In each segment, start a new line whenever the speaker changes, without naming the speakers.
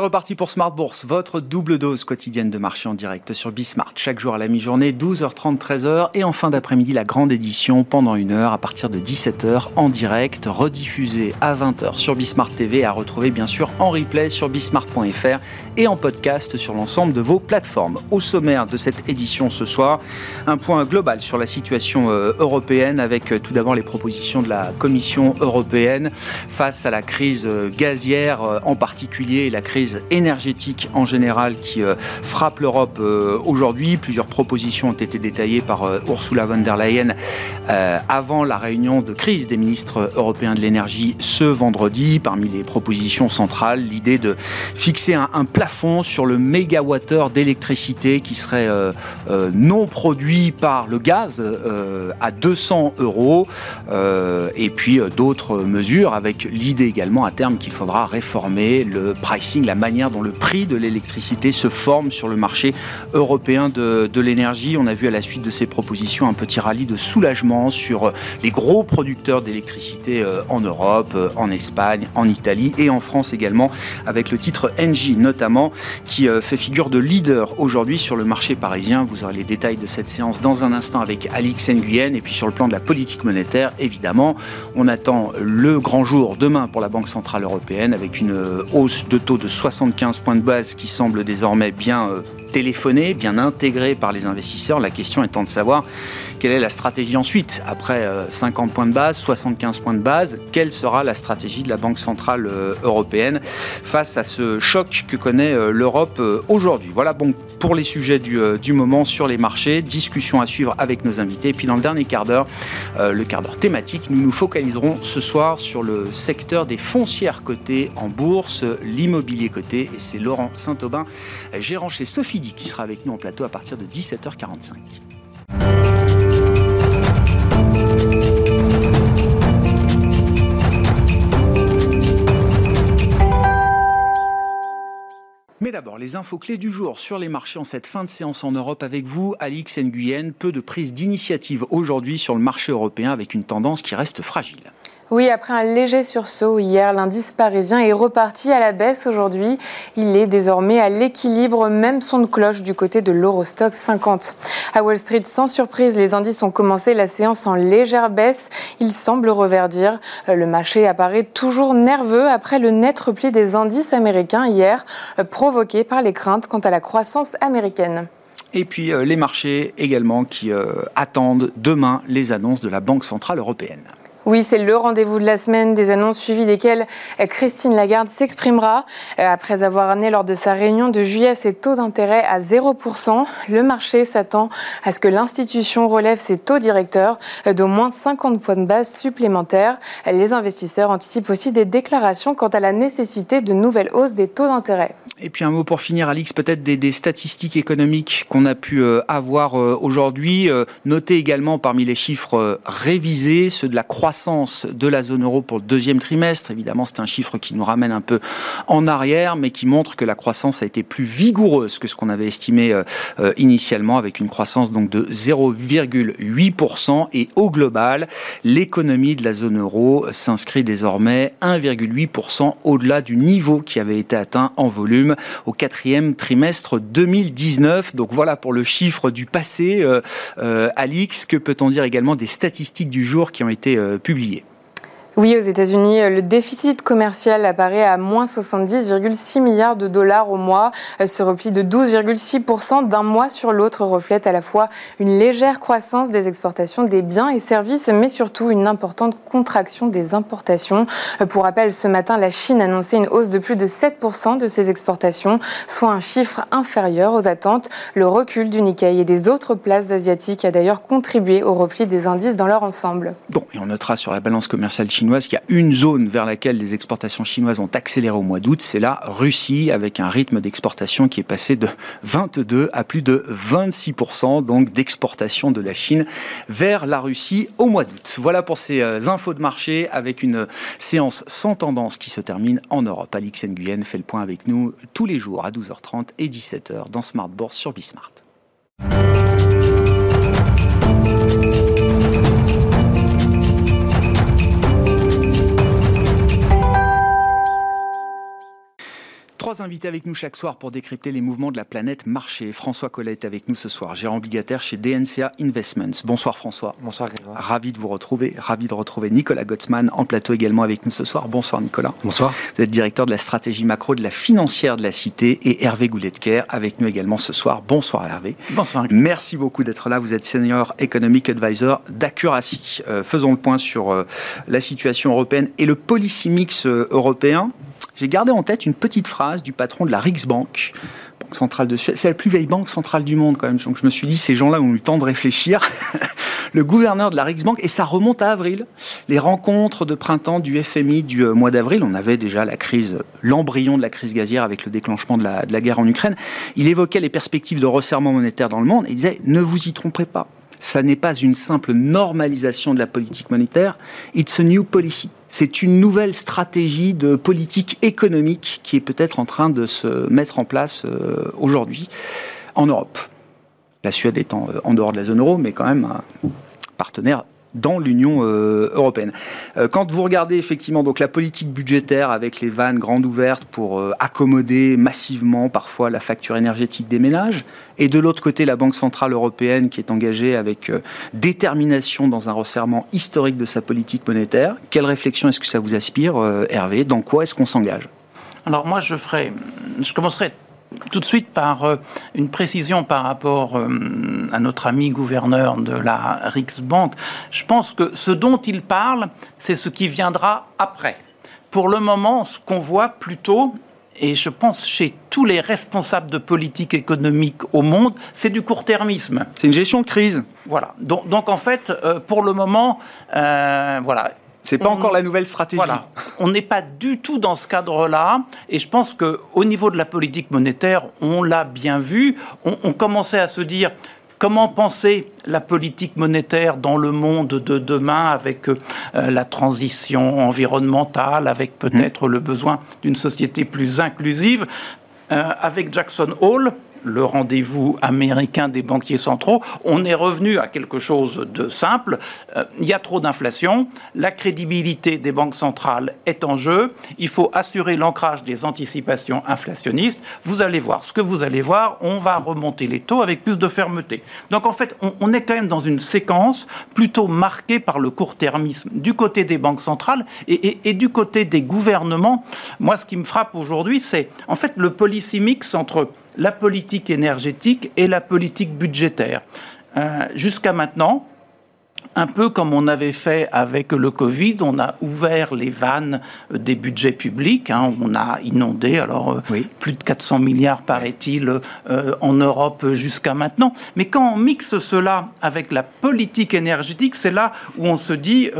Reparti pour Smart Bourse, votre double dose quotidienne de marché en direct sur Bismart. Chaque jour à la mi-journée, 12h30, 13h. Et en fin d'après-midi, la grande édition pendant une heure à partir de 17h en direct, rediffusée à 20h sur Bismart TV, à retrouver bien sûr en replay sur bismart.fr et en podcast sur l'ensemble de vos plateformes. Au sommaire de cette édition ce soir, un point global sur la situation euh, européenne avec euh, tout d'abord les propositions de la Commission européenne face à la crise euh, gazière en particulier et la crise énergétique en général qui euh, frappe l'Europe euh, aujourd'hui. Plusieurs propositions ont été détaillées par euh, Ursula von der Leyen avant la réunion de crise des ministres européens de l'énergie ce vendredi. Parmi les propositions centrales, l'idée de fixer un, plafond sur le mégawattheure d'électricité qui serait non produit par le gaz à 200 euros. et puis d'autres mesures avec l'idée également à terme qu'il faudra réformer le pricing, la manière dont le prix de l'électricité se forme sur le marché européen de, l'énergie. On a vu à la suite de ces propositions un petit rallye de soulagement sur euh, les gros producteurs d'électricité euh, en Europe, euh, en Espagne, en Italie et en France également, avec le titre Engie notamment, qui fait figure de leader aujourd'hui sur le marché parisien. Vous aurez les détails de cette séance dans un instant avec Alix Nguyen. Et puis sur le plan de la politique monétaire, évidemment, on attend le grand jour demain pour la Banque Centrale Européenne avec une hausse de taux de 75 points de base qui semble désormais bien euh, téléphoné, bien intégré par les investisseurs. La question étant de savoir quelle est la stratégie ensuite. Après 50 euh, points de base, 75 points de base, quelle sera la stratégie de la Banque Centrale euh, Européenne face à ce choc que connaît euh, l'Europe aujourd'hui? Voilà bon pour les sujets du, du, moment sur les marchés. Discussion à suivre avec nos invités. Et puis dans le dernier quart d'heure, le quart d'heure thématique, nous nous focaliserons ce soir sur le secteur des foncières cotées en bourse, l'immobilier coté. Et c'est Laurent Saint-Aubin, gérant chez Sophie qui sera avec nous en plateau à partir de 17h45. Mais d'abord, les infos clés du jour sur les marchés en cette fin de séance en Europe avec vous, Alix Nguyen. Peu de prise d'initiative aujourd'hui sur le marché européen avec une tendance qui reste fragile.
Oui, après un léger sursaut hier, l'indice parisien est reparti à la baisse aujourd'hui. Il est désormais à l'équilibre, même son de cloche du côté de l'Eurostock 50. À Wall Street, sans surprise, les indices ont commencé la séance en légère baisse. Il semble reverdir. Le marché apparaît toujours nerveux après le net repli des indices américains hier, provoqué par les craintes quant à la croissance américaine.
Et puis euh, les marchés également qui euh, attendent demain les annonces de la Banque Centrale Européenne.
Oui, c'est le rendez-vous de la semaine, des annonces suivies desquelles euh, Christine Lagarde s'exprimera. Euh, après avoir amené lors de sa réunion de juillet ses taux d'intérêt à 0%, le marché s'attend à ce que l'institution relève ses taux directeurs euh, d'au moins 50 points de base supplémentaires. Les investisseurs anticipent aussi des déclarations quant à la nécessité de nouvelles hausses des taux d'intérêt.
Et puis un mot pour finir, Alix, peut-être des, statistiques économiques qu'on a pu avoir aujourd'hui. Notez également parmi les chiffres révisés ceux de la croissance de la zone euro pour le deuxième trimestre. Évidemment, c'est un chiffre qui nous ramène un peu en arrière, mais qui montre que la croissance a été plus vigoureuse que ce qu'on avait estimé euh, euh, initialement, avec une croissance donc de 0,8%. Et au global, l'économie de la zone euro s'inscrit désormais 1,8% au-delà du niveau qui avait été atteint en volume au quatrième trimestre 2019. Donc voilà pour le chiffre du passé. Euh, Alix, que peut-on dire également des statistiques du jour qui ont été publié.
Oui, aux États-Unis, le déficit commercial apparaît à moins 70,6 milliards de dollars au mois. Ce repli de 12,6% d'un mois sur l'autre reflète à la fois une légère croissance des exportations des biens et services, mais surtout une importante contraction des importations. Pour rappel, ce matin, la Chine annonçait une hausse de plus de 7% de ses exportations, soit un chiffre inférieur aux attentes. Le recul du Nikkei et des autres places asiatiques a d'ailleurs contribué au repli des indices dans leur ensemble.
Bon, et on notera sur la balance commerciale chinoise chinoise, qu'il y a une zone vers laquelle les exportations chinoises ont accéléré au mois d'août, c'est la Russie, avec un rythme d'exportation qui est passé de 22 à plus de 26%, donc d'exportation de la Chine vers la Russie au mois d'août. Voilà pour ces euh, infos de marché avec une séance sans tendance qui se termine en Europe. Alix Nguyen fait le point avec nous tous les jours à 12h30 et 17h dans Smart Bourse sur Bismart. Trois invités avec nous chaque soir pour décrypter les mouvements de la planète marché. François Collet est avec nous ce soir, gérant obligataire chez DNCA Investments. Bonsoir François.
Bonsoir Grégoire.
Ravi de vous retrouver. Ravi de retrouver Nicolas Gottsman en plateau également avec nous ce soir. Bonsoir Nicolas.
Bonsoir.
Vous êtes directeur de la stratégie macro de la financière de la Cité et Hervé Goulet-de-Caire avec nous également ce soir. Bonsoir Hervé.
Bonsoir.
Merci beaucoup d'être là. Vous êtes senior economic advisor d'Accuracy. Euh, faisons le point sur euh, la situation européenne et le policy mix euh, européen j'ai gardé en tête une petite phrase du patron de la Riksbank, centrale. C'est la plus vieille banque centrale du monde quand même. Donc je me suis dit, ces gens-là ont eu le temps de réfléchir. le gouverneur de la Riksbank, et ça remonte à avril. Les rencontres de printemps du FMI du euh, mois d'avril, on avait déjà la crise, l'embryon de la crise gazière avec le déclenchement de la, de la guerre en Ukraine. Il évoquait les perspectives de resserrement monétaire dans le monde et il disait, ne vous y trompez pas. Ça n'est pas une simple normalisation de la politique monétaire, it's a new policy c'est une nouvelle stratégie de politique économique qui est peut-être en train de se mettre en place euh, aujourd'hui en Europe. La Suède étant euh, en dehors de la zone euro, mais quand même un partenaire dans l'Union euh, européenne. Euh, quand vous regardez effectivement donc la politique budgétaire avec les vannes grandes ouvertes pour euh, accommoder massivement parfois la facture énergétique des ménages, et de l'autre côté la Banque centrale européenne qui est engagée avec détermination dans un resserrement historique de sa politique monétaire, quelle réflexion est-ce que ça vous aspire, Hervé? Dans quoi est-ce qu'on s'engage?
Alors moi je ferai, je commencerai tout de suite par euh, une précision par rapport euh, à notre ami gouverneur de la Riksbank. Je pense que ce dont il parle, c'est ce qui viendra après. Pour le moment, ce qu'on voit plutôt, et je pense chez tous les responsables de politique économique au monde, c'est du court-termisme.
C'est une gestion de crise.
Voilà. Donc, donc en fait, euh, pour le moment, voilà,
c'est pas encore la nouvelle stratégie.
Voilà. On n'est pas du tout dans ce cadre-là. Et je pense qu'au niveau de la politique monétaire, on l'a bien vu. On, commençait à se dire comment penser la politique monétaire dans le monde de demain avec euh, la transition environnementale, avec peut-être mmh. le besoin d'une société plus inclusive. Euh, avec Jackson Hole, le rendez-vous américain des banquiers centraux, on est revenu à quelque chose de simple. Euh, il y a trop d'inflation, la crédibilité des banques centrales est en jeu, il faut assurer l'ancrage des anticipations inflationnistes. Vous allez voir, ce que vous allez voir, on va remonter les taux avec plus de fermeté. Donc en fait, on, est quand même dans une séquence plutôt marquée par le court-termisme du côté des banques centrales et, et du côté des gouvernements. Moi, ce qui me frappe aujourd'hui, c'est en fait le policy mix entre la politique énergétique et la politique budgétaire. Euh, jusqu'à maintenant, un peu comme on avait fait avec le Covid, on a ouvert les vannes des budgets publics, hein. on a inondé, alors euh, plus de 400 milliards paraît-il euh, en Europe jusqu'à maintenant. Mais quand on mixe cela avec la politique énergétique, c'est là où on se dit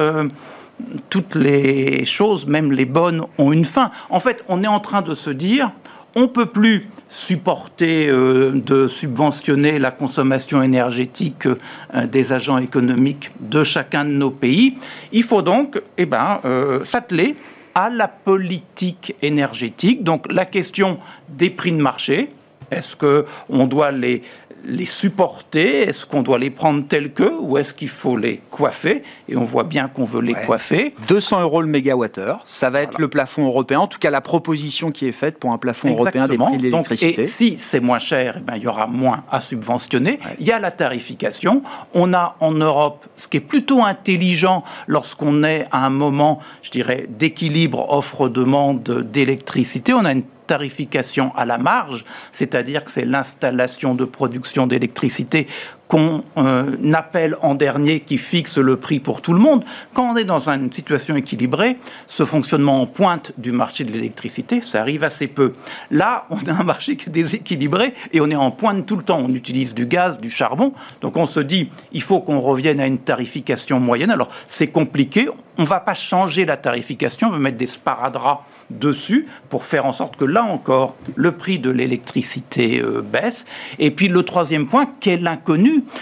toutes les choses, même les bonnes, ont une fin. En fait, on est en train de se dire, on ne peut plus supporter euh, de subventionner la consommation énergétique euh, des agents économiques de chacun de nos pays. Il faut donc eh ben, euh, s'atteler à la politique énergétique. Donc la question des prix de marché, est-ce qu'on doit les les supporter? Est-ce qu'on doit les prendre tels que ou est-ce qu'il faut les coiffer? Et on voit bien qu'on veut les coiffer.
200 euros le mégawattheure, ça va être le plafond européen, en tout cas la proposition qui est faite pour un plafond européen des prix de l'électricité.
Et si c'est moins cher, eh ben, il y aura moins à subventionner. Il y a la tarification. On a en Europe, ce qui est plutôt intelligent lorsqu'on est à un moment, je dirais, d'équilibre offre-demande d'électricité, on a une tarification à la marge, c'est-à-dire que c'est l'installation de production d'électricité qu'on euh, appelle en dernier qui fixe le prix pour tout le monde. Quand on est dans une situation équilibrée, ce fonctionnement en pointe du marché de l'électricité, ça arrive assez peu. Là, on a un marché qui est déséquilibré et on est en pointe tout le temps. On utilise du gaz, du charbon. Donc on se dit, il faut qu'on revienne à une tarification moyenne. Alors c'est compliqué. On ne va pas changer la tarification, on va mettre des sparadraps dessus pour faire en sorte que là encore, le prix de l'électricité euh, baisse. Et puis le troisième point, qui est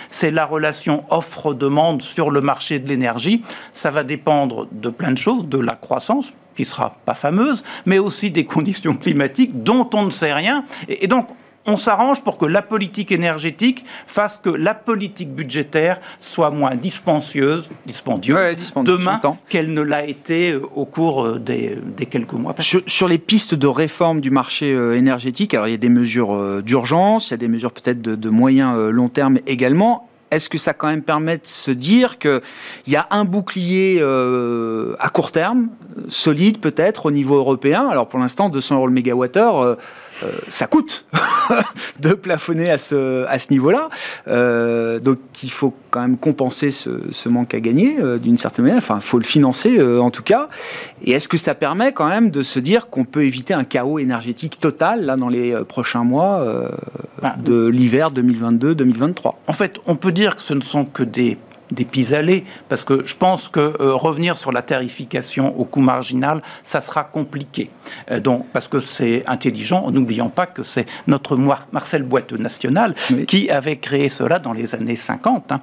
c'est la relation offre-demande sur le marché de l'énergie. Ça va dépendre de plein de choses, de la croissance, qui sera pas fameuse, mais aussi des conditions climatiques dont on ne sait rien. Et, donc, on s'arrange pour que la politique énergétique fasse que la politique budgétaire soit moins dispensieuse, dispendieuse, demain qu'elle ne l'a été euh, au cours euh, des, quelques mois.
Sur, les pistes de réforme du marché euh, énergétique, alors il y a des mesures d'urgence, il y a des mesures peut-être de, de moyen long terme également. Est-ce que ça quand même permet de se dire qu'il y a un bouclier euh, à court terme, solide peut-être au niveau européen? Alors pour l'instant, 200 euros le mégawattheure, euh, euh, ça coûte de plafonner à ce, à ce niveau-là. Euh, donc il faut quand même compenser ce, manque à gagner euh, d'une certaine manière. Enfin, il faut le financer en tout cas. Et est-ce que ça permet quand même de se dire qu'on peut éviter un chaos énergétique total là dans les prochains mois bah, de l'hiver 2022-2023
En fait, on peut dire que ce ne sont que des des pis-aller, parce que je pense que euh, revenir sur la tarification au coût marginal, ça sera compliqué. Euh, donc, parce que c'est intelligent, en n'oubliant pas que c'est notre Marcel Boiteux national qui avait créé cela dans les années 50. Hein.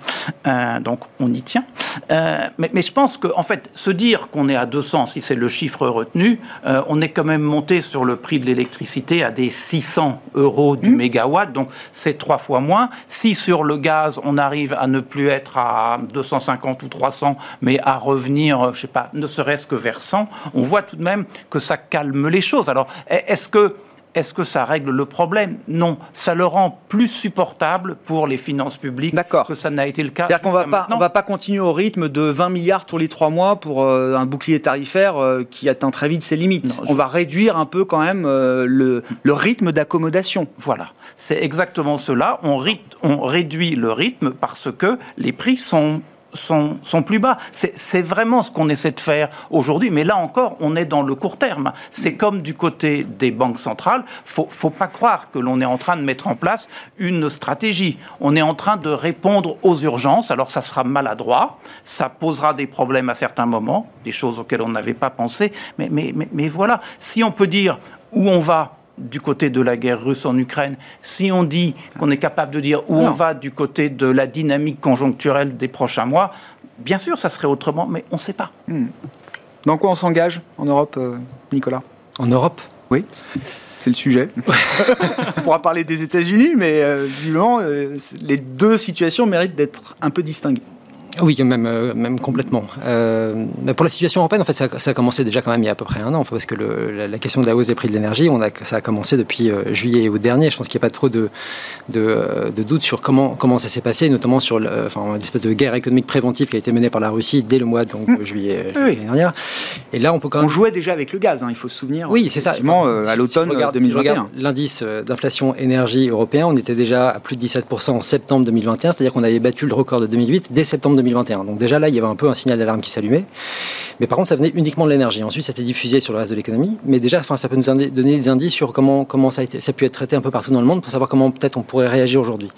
Euh, donc, on y tient. Mais, mais, je pense qu'en en fait, se dire qu'on est à 200, si c'est le chiffre retenu, on est quand même monté sur le prix de l'électricité à des 600 euros du mmh. mégawatt, donc c'est trois fois moins. Si sur le gaz, on arrive à ne plus être à 250 ou 300, mais à revenir, je sais pas, ne serait-ce que vers 100, on voit tout de même que ça calme les choses. Alors, est-ce que est-ce que ça règle le problème? Non, ça le rend plus supportable pour les finances publiques que ça n'a été le cas.
C'est-à-dire qu'on va pas, on va pas continuer au rythme de 20 milliards tous les trois mois pour euh, un bouclier tarifaire euh, qui atteint très vite ses limites. on va réduire un peu quand même euh, le, le, rythme d'accommodation.
Voilà, c'est exactement cela. On, on réduit le rythme parce que les prix sont sont, plus bas. C'est vraiment ce qu'on essaie de faire aujourd'hui, mais là encore, on est dans le court terme. C'est comme du côté des banques centrales, faut, faut pas croire que l'on est en train de mettre en place une stratégie. On est en train de répondre aux urgences. Alors ça sera maladroit, ça posera des problèmes à certains moments, des choses auxquelles on n'avait pas pensé, mais, mais, mais, mais voilà. Si on peut dire où on va du côté de la guerre russe en Ukraine, si on dit qu'on est capable de dire où on va du côté de la dynamique conjoncturelle des prochains mois, bien sûr, ça serait autrement, mais on ne sait pas. Hmm.
Dans quoi on s'engage en Europe, euh, Nicolas?
En Europe?
Oui. C'est le sujet. on pourra parler des États-Unis, mais euh, visiblement, euh, les deux situations méritent d'être un peu distinguées.
Oui, même, euh, même complètement. Euh, pour la situation européenne, en fait, ça, ça, a commencé déjà quand même il y a à peu près un an, parce que le, la, question de la hausse des prix de l'énergie, on a, ça a commencé depuis euh, juillet et août dernier. Je pense qu'il n'y a pas trop de, de, euh, de, doute sur comment, comment ça s'est passé, notamment sur enfin, l'espèce de guerre économique préventive qui a été menée par la Russie dès le mois donc, mmh. juillet, dernier.
Et là, on peut quand même... On jouait déjà avec le gaz, hein, il faut se souvenir.
Oui, c'est ça.
Enfin, à l'automne si 2021.
Si l'indice d'inflation énergie européen, on était déjà à plus de 17% en septembre 2021, c'est-à-dire qu'on avait battu le record de 2008 dès septembre 2021. Donc déjà là, il y avait un peu un signal d'alarme qui s'allumait. Mais par contre, ça venait uniquement de l'énergie. Ensuite, ça s'était diffusé sur le reste de l'économie. Mais déjà, enfin, ça peut nous donner des indices sur comment, comment ça, ça a pu être traité un peu partout dans le monde pour savoir comment peut-être on pourrait réagir aujourd'hui.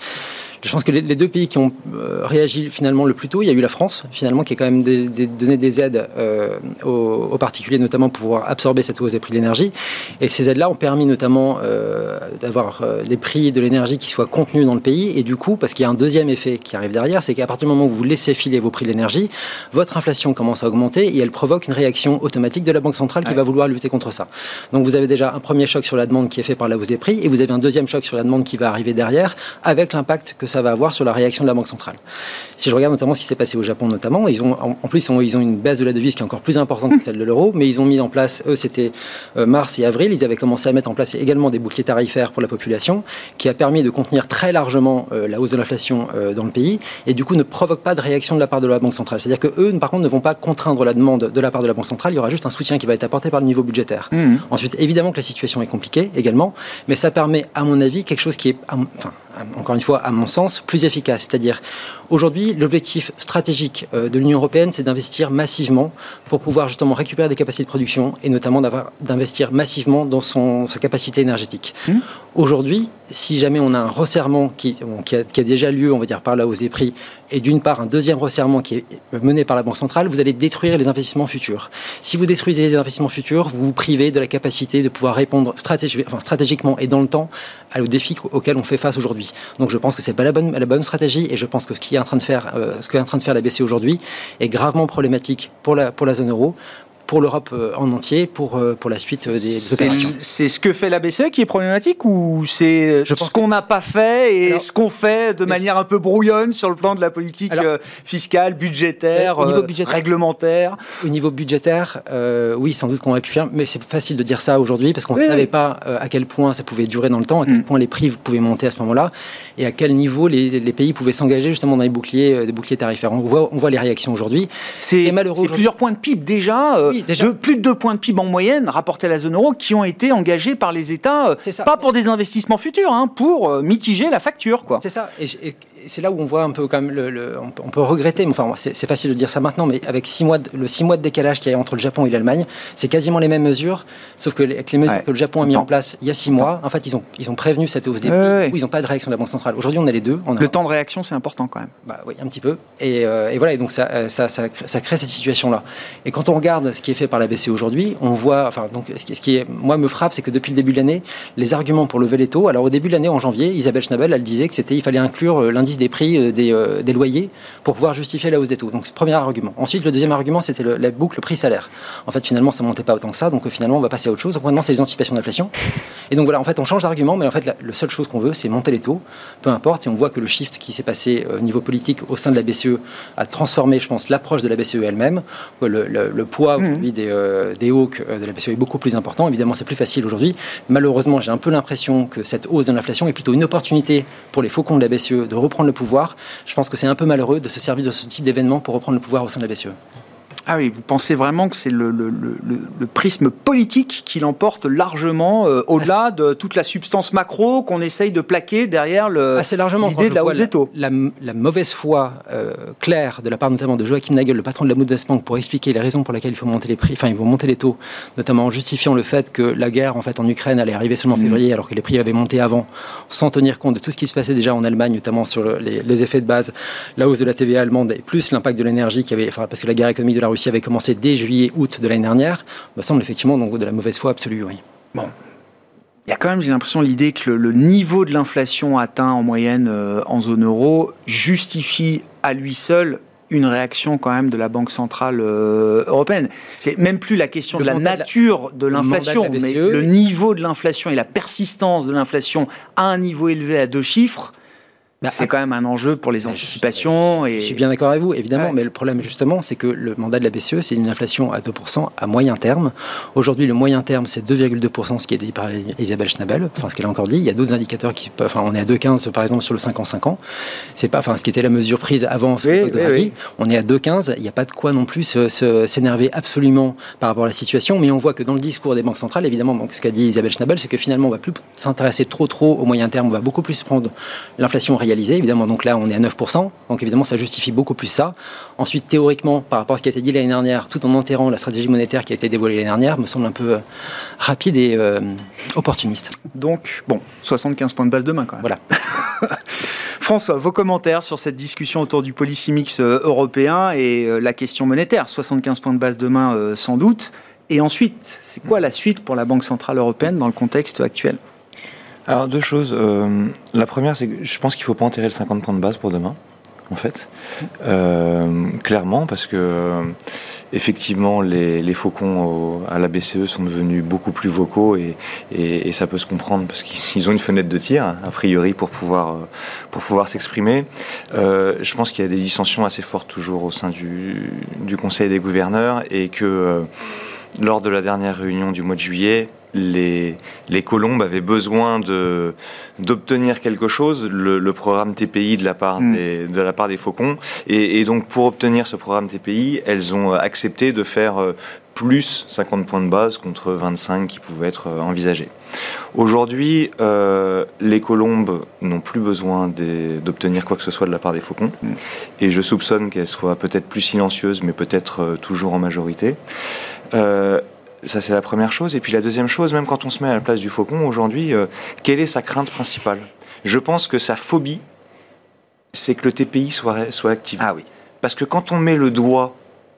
Je pense que les, deux pays qui ont euh, réagi finalement le plus tôt, il y a eu la France, finalement, qui a quand même donné des aides euh, aux, particuliers, notamment pour pouvoir absorber cette hausse des prix de l'énergie. Et ces aides-là ont permis notamment euh, d'avoir les prix de l'énergie qui soient contenus dans le pays. Et du coup, parce qu'il y a un deuxième effet qui arrive derrière, c'est qu'à partir du moment où vous laissez filer vos prix de l'énergie, votre inflation commence à augmenter et elle provoque une réaction automatique de la Banque centrale qui va vouloir lutter contre ça. Donc vous avez déjà un premier choc sur la demande qui est fait par la hausse des prix et vous avez un deuxième choc sur la demande qui va arriver derrière avec l'impact que ça va avoir sur la réaction de la Banque centrale. Si je regarde notamment ce qui s'est passé au Japon, notamment, ils ont, en plus, ils ont, une baisse de la devise qui est encore plus importante que celle de l'euro, mais ils ont mis en place, eux, c'était euh, mars et avril, ils avaient commencé à mettre en place également des boucliers tarifaires pour la population, qui a permis de contenir très largement euh, la hausse de l'inflation euh, dans le pays, et du coup ne provoque pas de réaction de la part de la Banque centrale. C'est-à-dire que eux, par contre, ne vont pas contraindre la demande de la part de la Banque centrale, il y aura juste un soutien qui va être apporté par le niveau budgétaire. Mmh. Ensuite, évidemment que la situation est compliquée également, mais ça permet, à mon avis, quelque chose qui est, enfin, encore une fois, à mon sens, plus efficace. C'est-à-dire, aujourd'hui, l'objectif stratégique euh, de l'Union européenne, c'est d'investir massivement pour pouvoir justement récupérer des capacités de production et notamment d'investir massivement dans sa capacité énergétique. Mmh. Aujourd'hui, si jamais on a un resserrement qui, a, déjà lieu, on va dire, par la hausse des prix, et d'une part un deuxième resserrement qui est mené par la Banque centrale, vous allez détruire les investissements futurs. Si vous détruisez les investissements futurs, vous vous privez de la capacité de pouvoir répondre stratégiquement et dans le temps aux défis auxquels on fait face aujourd'hui. Donc je pense que c'est pas la bonne, stratégie et je pense que ce qui en euh, qu'est en train de faire la BCE aujourd'hui est gravement problématique pour la zone euro pour l'Europe euh, en entier, pour, euh, pour la suite euh, des, opérations.
C'est ce que fait la BCE qui est problématique ou c'est ce qu'on n'a pas fait et ce qu'on fait de manière un peu brouillonne sur le plan de la politique fiscale, budgétaire, réglementaire?
Au niveau budgétaire, oui, sans doute qu'on aurait pu faire, mais c'est facile de dire ça aujourd'hui parce qu'on ne savait pas à quel point ça pouvait durer dans le temps, à quel mm. point les prix pouvaient monter à ce moment-là et à quel niveau les, les pays pouvaient s'engager justement dans les boucliers, des boucliers tarifaires. On voit, on voit les réactions aujourd'hui.
C'est plusieurs points de PIB déjà de, plus de 2 points de PIB en moyenne rapportés à la zone euro qui ont été engagés par les États, euh, pas pour des investissements futurs, hein, pour euh, mitiger la facture.
C'est ça. Et, c'est là où on voit un peu quand même, le, on, peut regretter, mais enfin c'est facile de dire ça maintenant, mais avec six mois le 6 mois de décalage qu'il y a entre le Japon et l'Allemagne, c'est quasiment les mêmes mesures, sauf que avec les mesures que le Japon a mis en place il y a 6 mois, en fait ils ont, ils ont prévenu cette hausse des prix, où ils n'ont pas de réaction de la Banque centrale. Aujourd'hui on a les deux.
le temps de réaction c'est important quand même.
Bah, oui, un petit peu. Et, euh, et voilà, et donc ça, ça, ça, ça, crée cette situation-là. Et quand on regarde ce qui est fait par la BCE aujourd'hui, on voit, enfin donc ce qui, ce qui est, moi me frappe, c'est que depuis le début de l'année, les arguments pour lever les taux, alors au début de l'année en janvier, Isabelle Schnabel, elle disait que c'était, il fallait inclure euh, des prix euh, des euh, des loyers pour pouvoir justifier la hausse des taux. Donc, premier argument. Ensuite, le deuxième argument, c'était la boucle prix-salaire. En fait, finalement, ça ne montait pas autant que ça, donc euh, finalement, on va passer à autre chose. Donc, maintenant, c'est les anticipations d'inflation. Et donc, voilà, en fait, on change d'argument, mais en fait, la, seule chose qu'on veut, c'est monter les taux, peu importe. Et on voit que le shift qui s'est passé au niveau politique au sein de la BCE a transformé, je pense, l'approche de la BCE elle-même. Le, poids mmh. des, des hawks de la BCE est beaucoup plus important. Évidemment, c'est plus facile aujourd'hui. Malheureusement, j'ai un peu l'impression que cette hausse de l'inflation est plutôt une opportunité pour les faucons de la BCE de reprendre le pouvoir. Je pense que c'est un peu malheureux de se servir de ce type d'événement pour reprendre le pouvoir au sein de la BCE.
Ah oui, vous pensez vraiment que c'est le, prisme politique qui l'emporte largement euh, au-delà de toute la substance macro qu'on essaye de plaquer derrière l'idée de la hausse des taux?
la, mauvaise foi euh, claire de la part notamment de Joachim Nagel, le patron de la Bundesbank, pour expliquer les raisons pour lesquelles il faut monter les prix, enfin ils vont monter les taux, notamment en justifiant le fait que la guerre en fait en Ukraine allait arriver seulement en mmh. février alors que les prix avaient monté avant, sans tenir compte de tout ce qui se passait déjà en Allemagne, notamment sur les, les, effets de base, la hausse de la TVA allemande et plus l'impact de l'énergie qui avait, enfin, parce que la guerre économique de la Russie avait commencé dès juillet-août de l'année dernière, me semble effectivement donc, de la mauvaise foi absolue. Oui.
Bon, il y a quand même, j'ai l'impression, l'idée que le, niveau de l'inflation atteint en moyenne euh, en zone euro justifie à lui seul une réaction quand même de la Banque centrale euh, européenne. C'est même plus la question de la nature de l'inflation, mais le niveau de l'inflation et la persistance de l'inflation à un niveau élevé à deux chiffres. Bah, c'est quand même un enjeu pour les anticipations.
Je, et... je suis bien d'accord avec vous, évidemment, mais le problème justement, c'est que le mandat de la BCE, c'est une inflation à 2% à moyen terme. Aujourd'hui, le moyen terme, c'est 2,2%, ce qui est dit par Isabelle Schnabel, enfin ce qu'elle a encore dit. Il y a d'autres indicateurs qui peuvent, enfin on est à 2,15 par exemple sur le 5 ans 5 ans. C'est pas, enfin ce qui était la mesure prise avant ce oui, On est à 2,15. Il n'y a pas de quoi non plus s'énerver absolument par rapport à la situation, mais on voit que dans le discours des banques centrales, évidemment, donc, ce qu'a dit Isabelle Schnabel, c'est que finalement on va plus s'intéresser trop trop au moyen terme, on va beaucoup plus prendre l'inflation réelle Évidemment, donc là, on est à 9%. Donc évidemment, ça justifie beaucoup plus ça. Ensuite, théoriquement, par rapport à ce qui a été dit l'année dernière, tout en enterrant la stratégie monétaire qui a été dévoilée l'année dernière, me semble un peu euh, rapide et euh, opportuniste.
Donc, bon, 75 points de base demain quand même.
Voilà.
François, vos commentaires sur cette discussion autour du policy mix euh, européen et la question monétaire. 75 points de base demain, sans doute. Et ensuite, c'est quoi la suite pour la Banque Centrale Européenne dans le contexte actuel?
Alors deux choses. Euh, la première, c'est que je pense qu'il ne faut pas enterrer le 50 points de base pour demain, en fait. Euh, clairement, parce que effectivement, les, faucons à la BCE sont devenus beaucoup plus vocaux et, ça peut se comprendre parce qu'ils ont une fenêtre de tir, a priori, pour pouvoir, pour pouvoir s'exprimer. Euh, je pense qu'il y a des dissensions assez fortes toujours au sein du, Conseil des gouverneurs et que lors de la dernière réunion du mois de juillet, les, les colombes avaient besoin de, d'obtenir quelque chose, le, le, programme TPI de la part, mm. des, de la part des faucons. Et, et, donc, pour obtenir ce programme TPI, elles ont accepté de faire euh, plus 50 points de base contre 25 qui pouvaient être euh, envisagés. Aujourd'hui, euh, les colombes n'ont plus besoin d'obtenir quoi que ce soit de la part des faucons. Mm. Et je soupçonne qu'elles soient peut-être plus silencieuses, mais peut-être euh, toujours en majorité. Euh, ça, c'est la première chose. Et puis la deuxième chose, même quand on se met à la place du faucon aujourd'hui, euh, quelle est sa crainte principale? Je pense que sa phobie, c'est que le TPI soit, soit activé.
Ah oui.
Parce que quand on met le doigt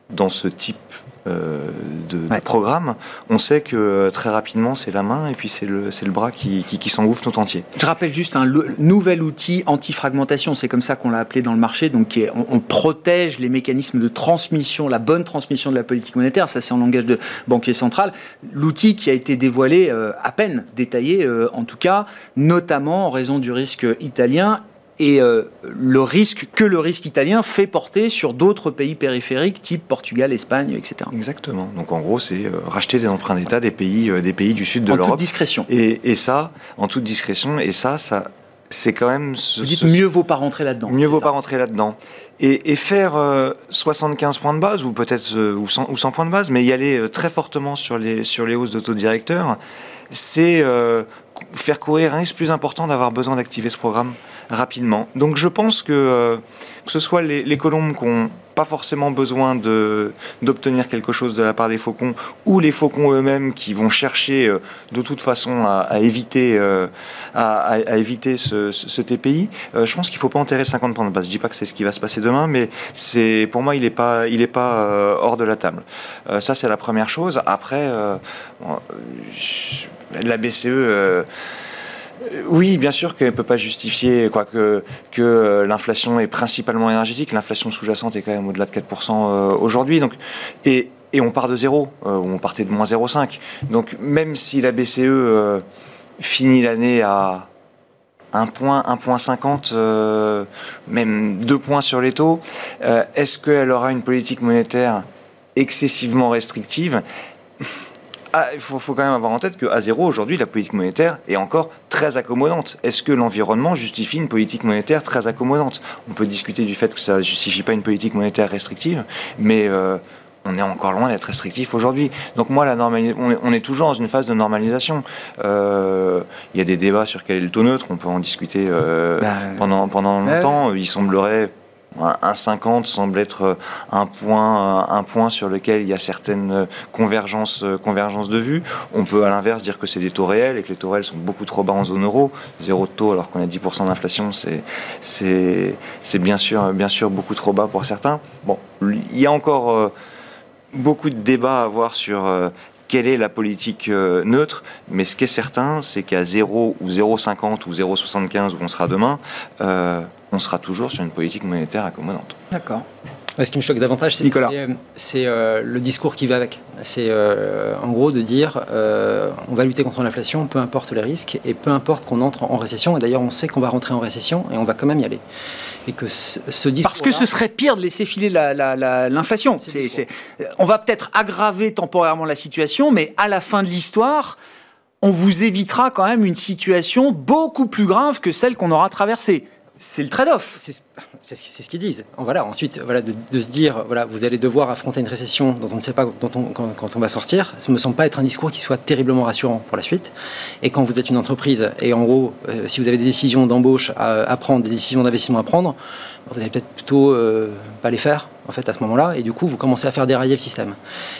dans ce type de, ouais. programme, on sait que euh, très rapidement c'est la main et puis c'est le, le bras qui, qui, qui s'engouffre tout entier.
Je rappelle juste un nouvel outil anti-fragmentation, c'est comme ça qu'on l'a appelé dans le marché, donc est, on, on, protège les mécanismes de transmission, la bonne transmission de la politique monétaire, ça c'est en langage de banquier central. L'outil qui a été dévoilé euh, à peine détaillé euh, en tout cas, notamment en raison du risque italien et euh, le risque que le risque italien fait porter sur d'autres pays périphériques, type Portugal, Espagne, etc.
Exactement. Donc en gros, c'est euh, racheter des emprunts d'État des pays, euh, des pays du sud de l'Europe.
En toute discrétion.
Et, et, ça, en toute discrétion. Et ça, ça c'est quand même. Ce,
Vous dites ce, mieux vaut pas rentrer là-dedans.
Mieux vaut ça. pas rentrer là-dedans. Et, et, faire euh, 75 points de base, ou peut-être euh, ou, 100, ou 100 points de base, mais y aller euh, très fortement sur les, sur les hausses de taux directeurs, c'est faire courir un risque plus important d'avoir besoin d'activer ce programme rapidement. Donc je pense que euh, que ce soit les, colombes qui n'ont pas forcément besoin d'obtenir quelque chose de la part des faucons ou les faucons eux-mêmes qui vont chercher euh, de toute façon à, éviter, euh, à, éviter ce, TPI, je pense qu'il ne faut pas enterrer le 50 points de base. Je ne dis pas que c'est ce qui va se passer demain, mais pour moi, il n'est pas, il est pas hors de la table. Ça, c'est la première chose. Après, la BCE oui, bien sûr qu'elle ne peut pas justifier que, euh, l'inflation est principalement énergétique. L'inflation sous-jacente est quand même au-delà de 4% euh, aujourd'hui. Donc, et, on part de zéro, euh, on partait de moins 0,5. Donc même si la BCE finit l'année à 1 point, 1 point 50, euh, même 2 points sur les taux, est-ce qu'elle aura une politique monétaire excessivement restrictive? Il faut, faut, quand même avoir en tête qu'à zéro, aujourd'hui, la politique monétaire est encore très accommodante. Est-ce que l'environnement justifie une politique monétaire très accommodante? On peut discuter du fait que ça ne justifie pas une politique monétaire restrictive, mais euh, on est encore loin d'être restrictif aujourd'hui. Donc moi, la on, est, on, est, toujours dans une phase de normalisation. Euh, il y a des débats sur quel est le taux neutre, on peut en discuter euh, bah, pendant, pendant longtemps. Il semblerait 1,50 semble être un point, un point sur lequel il y a certaines convergences, convergences de vues. On peut à l'inverse dire que c'est des taux réels et que les taux réels sont beaucoup trop bas en zone euro. Zéro de taux alors qu'on a 10% d'inflation, c'est bien sûr, bien sûr beaucoup trop bas pour certains. Bon, il y a encore euh, beaucoup de débats à avoir sur euh, quelle est la politique euh, neutre, mais ce qui est certain, c'est qu'à 0 ou 0,50 ou 0,75 où on sera demain, euh, on sera toujours sur une politique monétaire accommodante.
D'accord.
Ce qui me choque davantage, c'est euh, le discours qui va avec. C'est euh, en gros de dire euh, on va lutter contre l'inflation, peu importe les risques, et peu importe qu'on entre en récession. Et d'ailleurs, on sait qu'on va rentrer en récession et on va quand même y aller. Et que ce, ce discours.
Parce que ce serait pire de laisser filer l'inflation. On va peut-être aggraver temporairement la situation, mais à la fin de l'histoire, on vous évitera quand même une situation beaucoup plus grave que celle qu'on aura traversée. C'est le trade-off.
C'est ce qu'ils disent. Voilà, ensuite, voilà, de, se dire, voilà, vous allez devoir affronter une récession dont on ne sait pas quand, on va sortir, ça ne me semble pas être un discours qui soit terriblement rassurant pour la suite. Et quand vous êtes une entreprise, et en gros, euh, si vous avez des décisions d'embauche à, à, prendre, des décisions d'investissement à prendre, vous allez peut-être plutôt euh, pas les faire, en fait, à ce moment-là, et du coup, vous commencez à faire dérailler le système.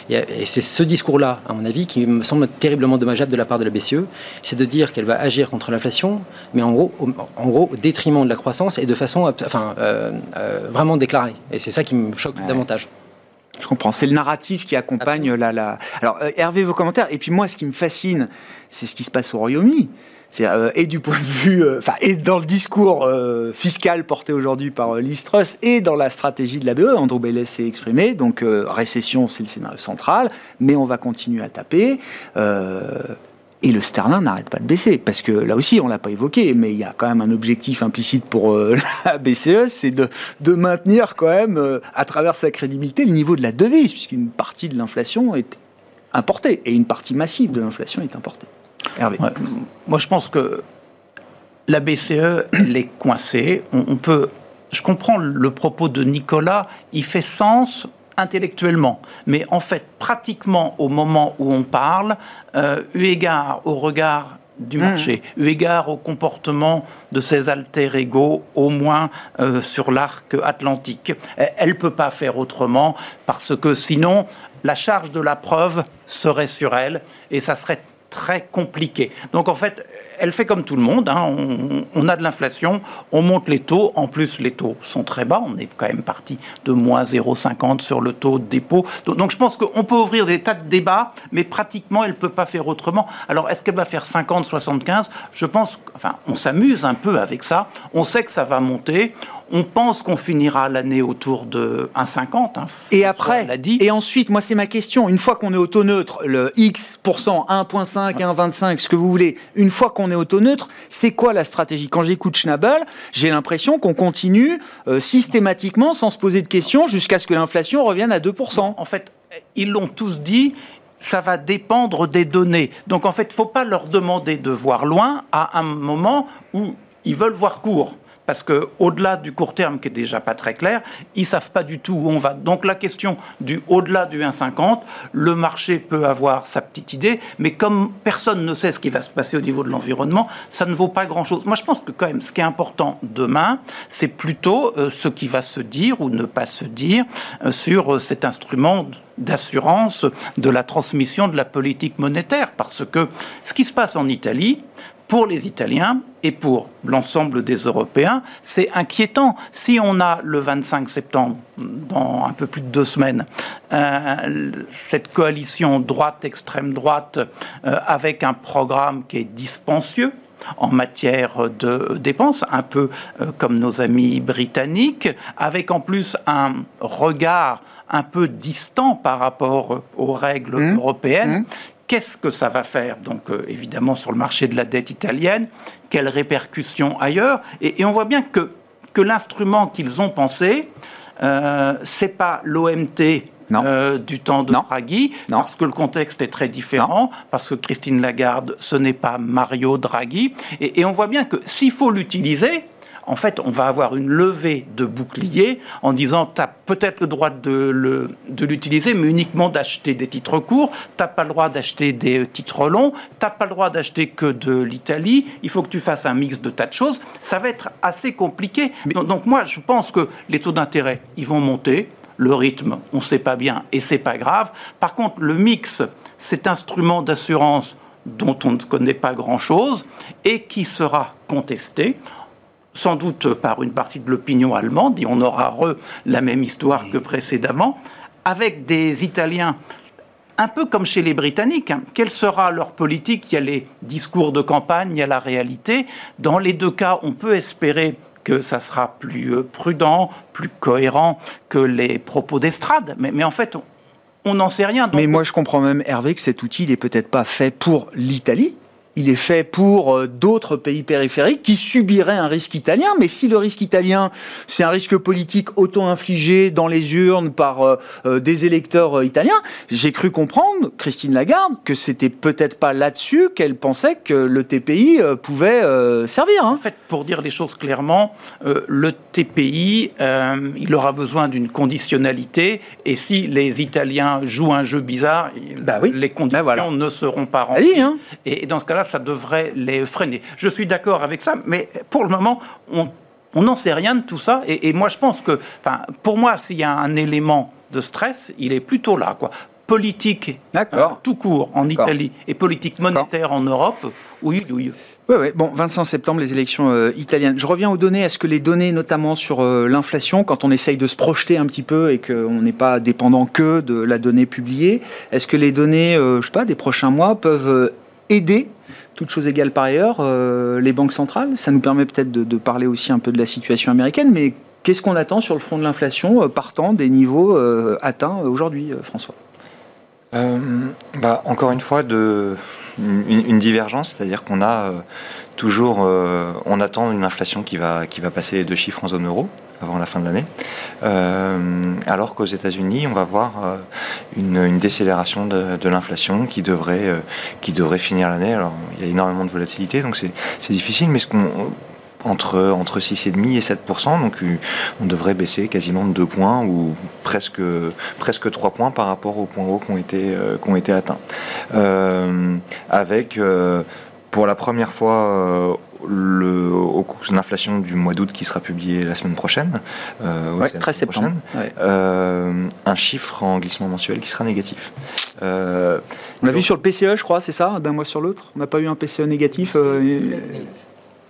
Et, et c'est ce discours-là, à mon avis, qui me semble terriblement dommageable de la part de la BCE, c'est de dire qu'elle va agir contre l'inflation, mais en gros, au, en gros, au détriment de la croissance et de façon, enfin, euh, euh, vraiment déclarée. Et c'est ça qui me choque ouais. davantage.
Je comprends. C'est le narratif qui accompagne la, la. Alors, euh, Hervé, vos commentaires. Et puis moi, ce qui me fascine, c'est ce qui se passe au Royaume-Uni. Euh, et du point de vue, enfin, euh, et dans le discours euh, fiscal porté aujourd'hui par Liz Truss et dans la stratégie de la BE, Andrew Bailey s'est exprimé. Donc, récession, c'est le scénario central, mais on va continuer à taper. et le sterling n'arrête pas de baisser, parce que là aussi, on l'a pas évoqué, mais il y a quand même un objectif implicite pour la BCE, c'est de, de, maintenir quand même, à travers sa crédibilité, le niveau de la devise, puisqu'une partie de l'inflation est importée, et une partie massive de l'inflation est importée.
Hervé. Moi, je pense que la BCE, elle est coincée. On, peut. Je comprends le propos de Nicolas. Il fait sens intellectuellement, mais en fait, pratiquement au moment où on parle, euh, eu égard au regard du mmh. marché, eu égard au comportement de ses alter ego, au moins euh, sur l'arc atlantique. Elle ne peut pas faire autrement parce que sinon, la charge de la preuve serait sur elle et ça serait très compliqué. Donc en fait, elle fait comme tout le monde. Hein. On, a de l'inflation, on monte les taux. En plus, les taux sont très bas. On est quand même parti de moins 0,50 sur le taux de dépôt. Donc, je pense qu'on peut ouvrir des tas de débats, mais pratiquement, elle ne peut pas faire autrement. Alors est-ce qu'elle va faire 50, 75 Je pense, enfin, on s'amuse un peu avec ça. On sait que ça va monter. On pense qu'on finira l'année autour de 1,50. Hein,
et après, dit. et ensuite, moi c'est ma question, une fois qu'on est au taux neutre, le X%, 1,5, 1,25, ce que vous voulez, une fois qu'on est au taux neutre, c'est quoi la stratégie? Quand j'écoute Schnabel, j'ai l'impression qu'on continue euh, systématiquement sans se poser de questions jusqu'à ce que l'inflation revienne à 2%.
En fait, ils l'ont tous dit, ça va dépendre des données. Donc en fait, il ne faut pas leur demander de voir loin à un moment où ils veulent voir court parce qu'au-delà du court terme qui est déjà pas très clair, ils savent pas du tout où on va. Donc la question du au-delà du 1,50, le marché peut avoir sa petite idée, mais comme personne ne sait ce qui va se passer au niveau de l'environnement, ça ne vaut pas grand-chose. Moi, je pense que quand même, ce qui est important demain, c'est plutôt euh, ce qui va se dire ou ne pas se dire euh, sur euh, cet instrument d'assurance de la transmission de la politique monétaire, parce que ce qui se passe en Italie, pour les Italiens et pour l'ensemble des Européens, c'est inquiétant. Si on a le 25 septembre, dans un peu plus de deux semaines, euh, cette coalition droite-extrême droite euh, avec un programme qui est dispensieux, en matière de dépenses, un peu euh, comme nos amis britanniques, avec en plus un regard un peu distant par rapport aux règles mmh. européennes, mmh. Qu'est-ce que ça va faire Donc euh, évidemment sur le marché de la dette italienne, quelles répercussions ailleurs et, on voit bien que, que l'instrument qu'ils ont pensé, euh, c'est pas l'OMT euh, du temps de Draghi, parce que le contexte est très différent, parce que Christine Lagarde, ce n'est pas Mario Draghi, et on voit bien que s'il faut l'utiliser, en fait, on va avoir une levée de bouclier en disant tu as peut-être le droit de l'utiliser, mais uniquement d'acheter des titres courts, tu n'as pas le droit d'acheter des titres longs, tu n'as pas le droit d'acheter que de l'Italie, il faut que tu fasses un mix de tas de choses. Ça va être assez compliqué. Donc, moi, je pense que les taux d'intérêt, ils vont monter. Le rythme, on ne sait pas bien et c'est pas grave. Par contre, le mix, cet instrument d'assurance dont on ne connaît pas grand-chose et qui sera contesté sans doute par une partie de l'opinion allemande, et on aura re la même histoire que précédemment, avec des Italiens un peu comme chez les Britanniques. Hein. Quelle sera leur politique? Il y a les discours de campagne, il y a la réalité. Dans les deux cas, on peut espérer que ça sera plus euh, prudent, plus cohérent que les propos d'estrade. Mais, mais en fait, on n'en sait rien.
Mais moi, je comprends même, Hervé, que cet outil n'est peut-être pas fait pour l'Italie, il est fait pour euh, d'autres pays périphériques qui subiraient un risque italien. Mais si le risque italien, c'est un risque politique auto-infligé dans les urnes par euh, euh, des électeurs italiens, j'ai cru comprendre, Christine Lagarde, que c'était peut-être pas là-dessus qu'elle pensait que le TPI pouvait servir.
Hein. En fait, pour dire les choses clairement, le TPI, il aura besoin d'une conditionnalité. Et si les Italiens jouent un jeu bizarre, bah les bah conditions ne seront pas remplies. Hein. Et dans ce cas-là, ça devrait les freiner. Je suis d'accord avec ça, mais pour le moment, on n'en sait rien de tout ça. Et, moi, je pense que, pour moi, s'il y a un élément de stress, il est plutôt là. Quoi. Politique, euh, tout court en Italie, et politique monétaire en Europe, oui, oui.
Oui, oui. Bon, 25 septembre, les élections euh, italiennes. Je reviens aux données. Est-ce que les données, notamment sur euh, l'inflation, quand on essaye de se projeter un petit peu et qu'on n'est pas dépendant que de la donnée publiée, est-ce que les données, je sais pas, des prochains mois peuvent aider toutes choses égales par ailleurs, euh, les banques centrales. Ça nous permet peut-être de, parler aussi un peu de la situation américaine, mais qu'est-ce qu'on attend sur le front de l'inflation euh, partant des niveaux euh, atteints aujourd'hui, François?
Bah, Encore une fois, une, divergence, c'est-à-dire qu'on a toujours, on attend une inflation qui va, qui va passer les deux chiffres en zone euro avant la fin de l'année. Euh, alors qu'aux États-Unis, on va voir euh, une, décélération de, l'inflation qui devrait, euh, qui devrait finir l'année. Alors, il y a énormément de volatilité, donc c'est difficile, mais ce qu'on entre, entre 6,5 et 7%, donc on devrait baisser quasiment de 2 points ou presque, presque 3 points par rapport aux points hauts qui ont été, qui ont été atteints. avec, pour la première fois le, au l'inflation du mois d'août qui sera publié la semaine prochaine,
euh, 13 septembre,
euh, un chiffre en glissement mensuel qui sera négatif.
Euh, on l'a vu sur le PCE, je crois, c'est ça, d'un mois sur l'autre? On n'a pas eu un PCE négatif euh,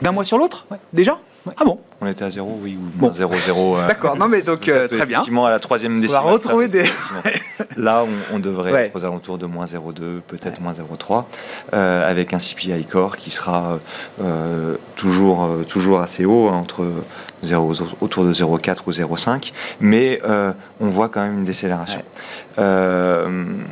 d'un mois sur l'autre déjà ah bon
On était à zéro, oui, ou bon. 0, 0.
Euh, D'accord, non mais donc euh, très bien.
Effectivement, à la troisième décimale.
On va retrouver des...
Là, on, devrait être aux alentours de moins 0,2, peut-être moins 0,3, euh, avec un CPI core qui sera toujours, toujours assez haut, hein, entre 0, autour de 0,4 ou 0,5, mais on voit quand même une décélération. le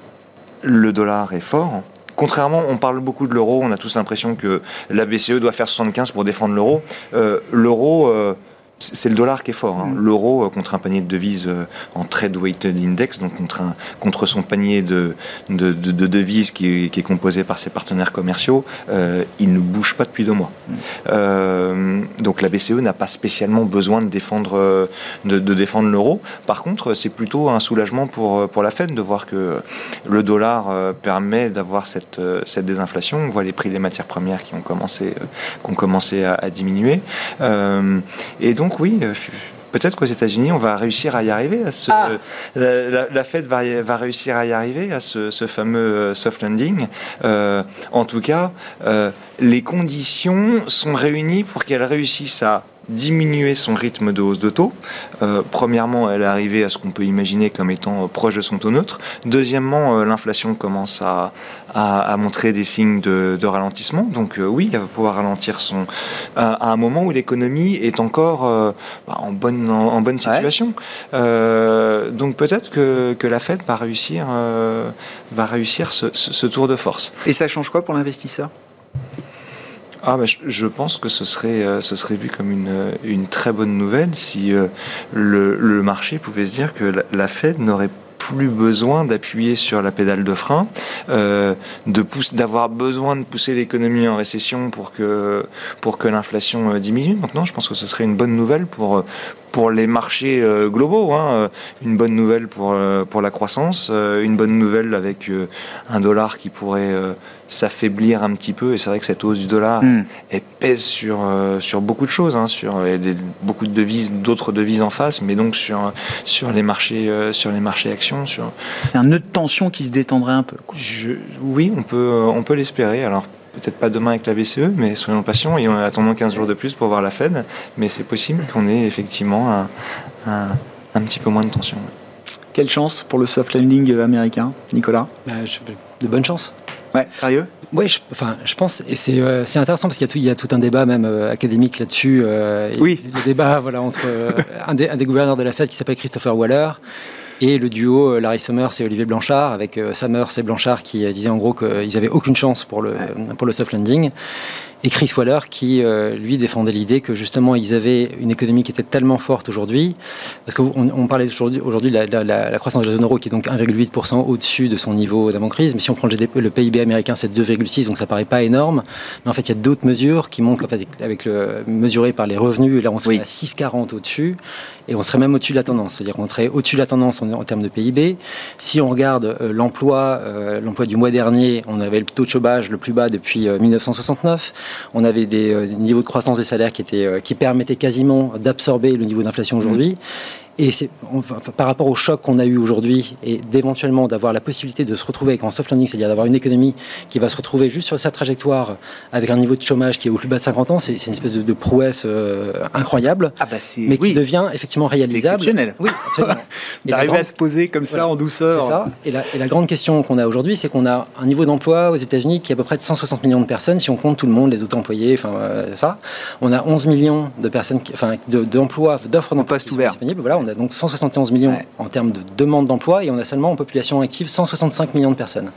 dollar est fort, contrairement, on parle beaucoup de l'euro, on a tous l'impression que la BCE doit faire 75 pour défendre l'euro. Euh, l'euro, euh, c'est le dollar qui est fort. Hein. Mm. L'euro euh, contre un panier de devises euh, en trade weighted index, donc contre, un, contre son panier de, de, de, devises qui est, qui est, composé par ses partenaires commerciaux, euh, il ne bouge pas depuis deux mois. Mm. Euh, donc la BCE n'a pas spécialement besoin de défendre, de, de défendre l'euro. Par contre, c'est plutôt un soulagement pour, pour la Fed de voir que le dollar permet d'avoir cette, cette désinflation. On voit les prix des matières premières qui ont commencé, qui ont commencé à, à diminuer. et donc donc oui, euh, peut-être qu'aux États-Unis, on va réussir à y arriver. À ce, ah. la, Fed va, va, réussir à y arriver à ce, fameux euh, soft landing. Euh, en tout cas, les conditions sont réunies pour qu'elle réussisse à diminuer son rythme de hausse de taux. Euh, premièrement, elle est arrivée à ce qu'on peut imaginer comme étant euh, proche de son taux neutre. Deuxièmement, euh, l'inflation commence à, à, montrer des signes de, ralentissement. Donc oui, elle va pouvoir ralentir son à, un moment où l'économie est encore bah, en bonne en, bonne situation. donc peut-être que, que, la Fed va réussir va réussir ce, ce tour de force.
Et ça change quoi pour l'investisseur?
Ah, bah, je pense que ce serait, euh, ce serait vu comme une, une très bonne nouvelle si euh, le, marché pouvait se dire que la, Fed n'aurait plus besoin d'appuyer sur la pédale de frein, euh, de d'avoir besoin de pousser l'économie en récession pour que, pour que l'inflation euh, diminue. Non, je pense que ce serait une bonne nouvelle pour les marchés euh, globaux. Hein. Euh, une bonne nouvelle pour, euh, pour la croissance, une bonne nouvelle avec un dollar qui pourrait s'affaiblir un petit peu. Et c'est vrai que cette hausse du dollar hmm. pèse sur, sur beaucoup de choses, hein, sur beaucoup de devises, d'autres devises en face, mais donc sur, sur, les, marchés, sur les marchés actions. Sur...
un nœud de tension qui se détendrait un peu.
oui, on peut, on peut l'espérer. Alors peut-être pas demain avec la BCE, mais soyons patients et attendons 15 jours de plus pour voir la Fed. Mais c'est possible qu'on ait effectivement un, un, petit peu moins de tension.
Quelle chance pour le soft landing américain, Nicolas?
Bah, De bonnes chances.
Ouais, sérieux?
Oui, je, enfin, je pense, et c'est euh, intéressant parce qu'il y, y, a tout un débat même euh, académique là-dessus.
Euh, oui.
Le débat voilà, entre un des, un, des, gouverneurs de la Fed qui s'appelle Christopher Waller et le duo euh, Larry Summers et Olivier Blanchard, avec euh, Summers et Blanchard qui euh, disaient en gros qu'ils n'avaient aucune chance pour le, pour le soft landing et Chris Waller qui, euh, lui, défendait l'idée que justement ils avaient une économie qui était tellement forte aujourd'hui, parce qu'on on parlait aujourd'hui de la, la, la, croissance de la zone euro qui est donc 1,8% au-dessus de son niveau d'avant-crise, mais si on prend le, GDP, le PIB américain, c'est 2,6, donc ça paraît pas énorme, mais en fait il y a d'autres mesures qui montrent, en fait, avec le, mesuré par les revenus, et là on serait à 6,40 au-dessus, et on serait même au-dessus de la tendance, c'est-à-dire qu'on serait au-dessus de la tendance en, termes de PIB. Si on regarde euh, l'emploi, euh, l'emploi du mois dernier, on avait le taux de chômage le plus bas depuis 1969. On avait des euh, niveaux de croissance des salaires qui, étaient, euh, qui permettaient quasiment d'absorber le niveau d'inflation aujourd'hui. Et c'est par rapport au choc qu'on a eu aujourd'hui et d'éventuellement d'avoir la possibilité de se retrouver avec un soft landing, c'est-à-dire d'avoir une économie qui va se retrouver juste sur sa trajectoire avec un niveau de chômage qui est au plus bas de 50 ans, c'est une espèce de, prouesse euh, incroyable,
ah bah
mais qui devient effectivement réalisable.
exceptionnel.
Oui, absolument.
D'arriver à se poser comme ça en douceur.
C'est ça. Et la, et la, grande question qu'on a aujourd'hui, c'est qu'on a un niveau d'emploi aux États-Unis qui est à peu près de 160 millions de personnes, si on compte tout le monde, les auto-employés, enfin euh, ça. On a 11 millions de personnes, enfin d'emplois, d'offres d'emploi
disponibles.
Voilà, on a donc 171 millions en termes de demande d'emploi et on a seulement en population active 165 millions de personnes.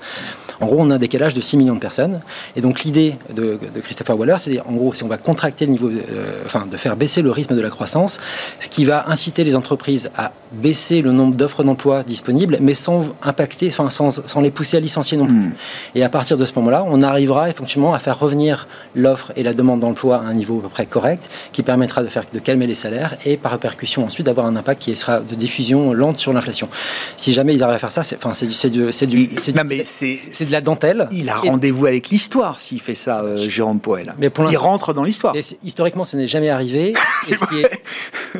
En gros, on a un décalage de 6 millions de personnes. Et donc l'idée de, Christopher Waller, c'est en gros, si on va contracter le niveau, euh, enfin, de faire baisser le rythme de la croissance, ce qui va inciter les entreprises à baisser le nombre d'offres d'emploi disponibles, mais sans impacter, enfin, sans, sans, les pousser à licencier non plus. Hmm. Et à partir de ce moment-là, on arrivera effectivement à faire revenir l'offre et la demande d'emploi à un niveau à peu près correct, qui permettra de, faire, de calmer les salaires et par répercussion ensuite d'avoir un impact qui sera de diffusion lente sur l'inflation. Si jamais ils arrivent à faire ça, c'est enfin, de la dentelle.
Il a rendez-vous avec l'histoire s'il fait ça, euh, Jérôme Poel. Mais pour il rentre dans l'histoire.
Historiquement, ce n'est jamais arrivé. ce, qui est,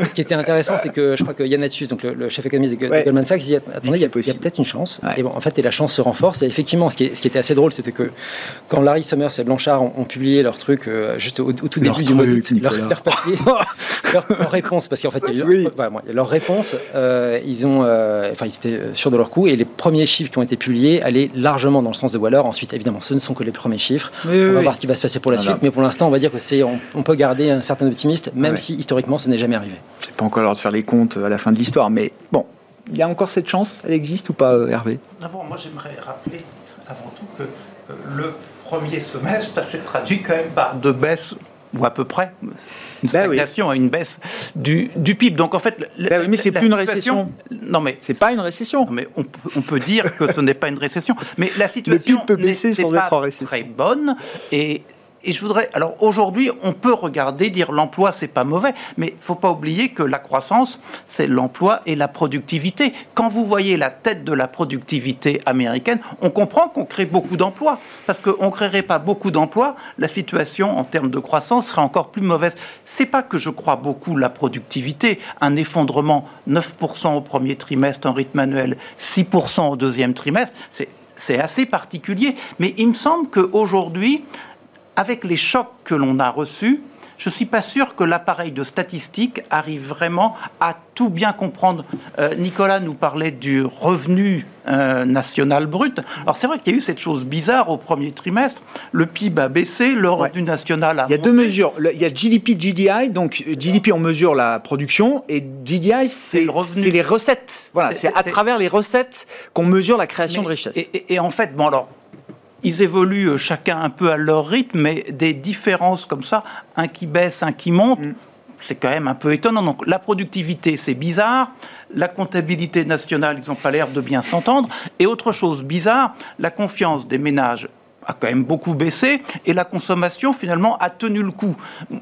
ce, qui était intéressant, c'est que je crois que Yann Atsus, donc le, chef économiste de, Goldman Sachs, dit attendez, il y a, peut-être une chance. Et bon, en fait, et la chance se renforce. Et effectivement, ce qui, ce qui était assez drôle, c'était que quand Larry Summers et Blanchard ont, publié leur truc euh, juste au, tout début du mois leur, leur, papier, leur, réponse, parce qu'en fait, il y a eu, leur réponse, euh, ils ont, enfin, ils étaient sûrs de leur coup, et les premiers chiffres qui ont été publiés allaient largement dans le sens de Waller. Ensuite, évidemment, ce ne sont que les premiers chiffres. on va voir ce qui va se passer pour la suite, mais pour l'instant, on va dire que c'est, on, peut garder un certain optimisme, même si historiquement, ce n'est jamais arrivé.
C'est pas encore l'heure de faire les comptes à la fin de l'histoire, mais bon, il y a encore cette chance, elle existe ou pas, euh, Hervé?
D'abord, moi, j'aimerais rappeler avant tout que euh, le premier semestre s'est traduit quand même par deux baisses ou à peu près, une ben stagnation à une baisse du, du, PIB. Donc en fait,
ben mais c'est plus une récession.
Non mais
c'est pas une récession.
mais on, on, peut dire que ce n'est pas une récession. Mais la situation
sans
pas très bonne et et je voudrais. Alors aujourd'hui, on peut regarder, dire l'emploi, c'est pas mauvais, mais il faut pas oublier que la croissance, c'est l'emploi et la productivité. Quand vous voyez la tête de la productivité américaine, on comprend qu'on crée beaucoup d'emplois. Parce qu'on ne créerait pas beaucoup d'emplois, la situation en termes de croissance serait encore plus mauvaise. C'est pas que je crois beaucoup la productivité. Un effondrement 9% au premier trimestre en rythme annuel, 6% au deuxième trimestre, c'est assez particulier. Mais il me semble qu'aujourd'hui, avec les chocs que l'on a reçus, je ne suis pas sûr que l'appareil de statistique arrive vraiment à tout bien comprendre. Euh, Nicolas nous parlait du revenu euh, national brut. Alors c'est vrai qu'il y a eu cette chose bizarre au premier trimestre. Le PIB a baissé, le revenu national a
Il y a deux mesures. Il y a GDP, GDI. Donc GDP, on mesure la production et GDI, c'est les recettes. Voilà, c'est à travers les recettes qu'on mesure la création de richesse.
Et, et, en fait, bon alors, ils évoluent euh, chacun un peu à leur rythme, mais des différences comme ça, un qui baisse, un qui monte, mm. c'est quand même un peu étonnant. Donc la productivité, c'est bizarre. La comptabilité nationale, ils n'ont pas l'air de bien s'entendre. Et autre chose bizarre, la confiance des ménages a quand même beaucoup baissé et la consommation finalement a tenu le coup.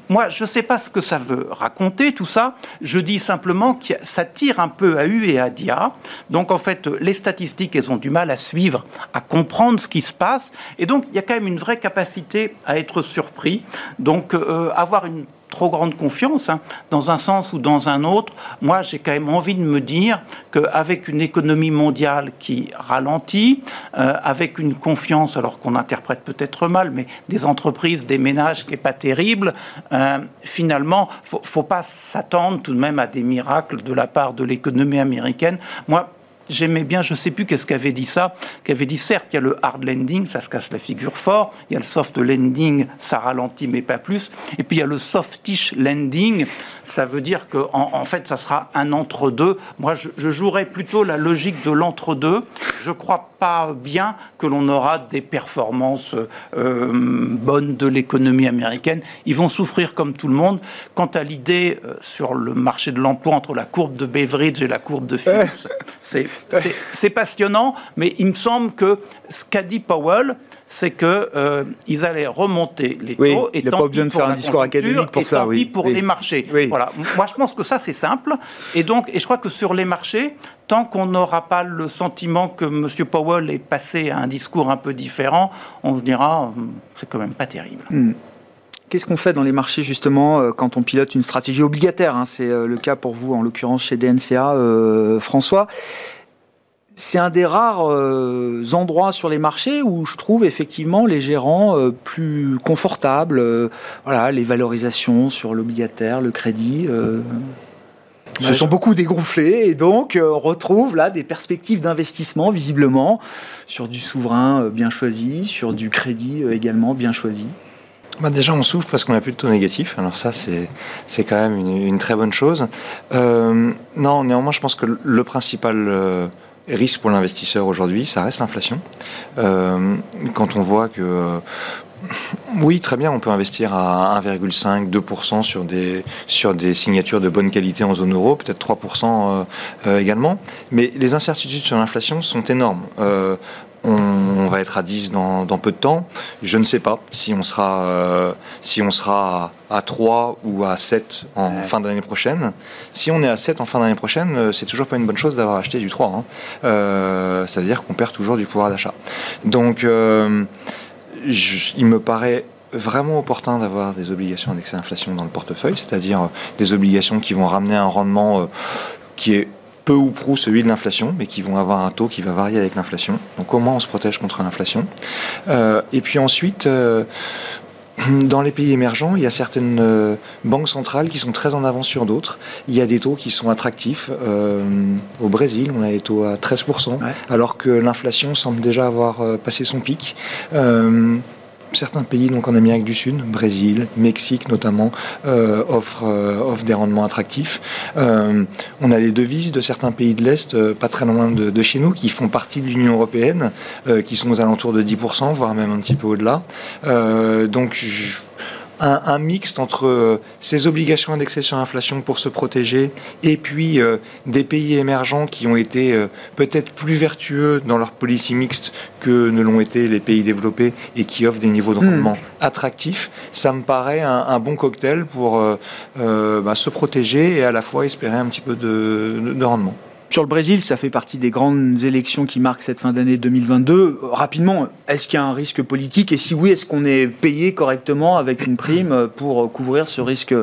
Moi, je ne sais pas ce que ça veut raconter tout ça. Je dis simplement que ça tire un peu à U et à dia. Donc en fait, les statistiques, elles ont du mal à suivre, à comprendre ce qui se passe. Et donc il y a quand même une vraie capacité à être surpris. Donc euh, avoir une trop grande confiance, hein, dans un sens ou dans un autre. Moi, j'ai quand même envie de me dire qu'avec une économie mondiale qui ralentit, euh, avec une confiance, alors qu'on interprète peut-être mal, mais des entreprises, des ménages qui n'est pas terrible, euh, finalement, faut, faut pas s'attendre tout de même à des miracles de la part de l'économie américaine. Moi, j'aimais bien, je ne sais plus qu'est-ce qu'avait dit ça, qu'avait dit certes, il y a le hard landing, ça se casse la figure fort, il y a le soft landing, ça ralentit mais pas plus, et puis il y a le softish landing, ça veut dire que en, fait ça sera un entre-deux. Moi je, je, jouerais plutôt la logique de l'entre-deux. Je crois pas bien que l'on aura des performances euh, bonnes de l'économie américaine. Ils vont souffrir comme tout le monde. Quant à l'idée euh, sur le marché de l'emploi entre la courbe de Beveridge et la courbe de Phillips, c'est passionnant, mais il me semble que ce qu'a dit Powell, c'est qu'ils euh, allaient remonter les taux
et tant pis pour faire un discours académique pour ça,
oui. pour les marchés. Voilà. Moi, je pense que ça, c'est simple. Et donc, et je crois que sur les marchés, tant qu'on n'aura pas le sentiment que M. Powell est passé à un discours un peu différent, on dira, hum, c'est quand même pas terrible.
Hmm. Qu'est-ce qu'on fait dans les marchés justement euh, quand on pilote une stratégie obligataire hein? C'est euh, le cas pour vous en l'occurrence chez DNCA, François c'est un des rares euh, endroits sur les marchés où je trouve effectivement les gérants euh, plus confortables. Euh, voilà, les valorisations sur l'obligataire, le crédit. Se sont beaucoup dégonflés et donc on retrouve là des perspectives d'investissement visiblement sur du souverain bien choisi, sur du crédit également bien choisi.
bah, déjà, on souffle parce qu'on n'a plus de taux négatif. Alors ça, c'est quand même une, très bonne chose. Euh, non, néanmoins, je pense que le principal risque pour l'investisseur aujourd'hui, ça reste l'inflation. quand on voit que oui, très bien, on peut investir à 1,5-2% sur des, sur des signatures de bonne qualité en zone euro, peut-être 3% euh, euh, également. Mais les incertitudes sur l'inflation sont énormes. Euh, on, va être à 10 dans, peu de temps. Je ne sais pas si on sera, si on sera à, 3 ou à 7 en fin d'année prochaine. Si on est à 7 en fin d'année prochaine, c'est toujours pas une bonne chose d'avoir acheté du 3. Hein. C'est-à-dire qu'on perd toujours du pouvoir d'achat. Donc, il me paraît vraiment opportun d'avoir des obligations indexées à l'inflation dans le portefeuille, c'est-à-dire euh, des obligations qui vont ramener un rendement euh, qui est peu ou prou celui de l'inflation, mais qui vont avoir un taux qui va varier avec l'inflation. Donc comment on se protège contre l'inflation euh, Et puis ensuite, dans les pays émergents, il y a certaines banques centrales qui sont très en avance sur d'autres. Il y a des taux qui sont attractifs. au Brésil, on a des taux à 13%, alors que l'inflation semble déjà avoir passé son pic certains pays, donc en Amérique du Sud, Brésil, Mexique notamment, euh, offrent, euh, des rendements attractifs. Euh, on a les devises de certains pays de l'Est, pas très loin de, chez nous, qui font partie de l'Union européenne, qui sont aux alentours de 10%, voire même un petit peu au-delà. donc, je, un, un, mixte entre euh, ces obligations indexées sur l'inflation pour se protéger et puis euh, des pays émergents qui ont été euh, peut-être plus vertueux dans leur policy mixte que ne l'ont été les pays développés et qui offrent des niveaux de hmm. rendement attractifs, ça me paraît un, bon cocktail pour bah, se protéger et à la fois espérer un petit peu de rendement.
Sur le Brésil, ça fait partie des grandes élections qui marquent cette fin d'année 2022. Rapidement, est-ce qu'il y a un risque politique? Et si oui, est-ce qu'on est payé correctement avec une prime pour couvrir ce risque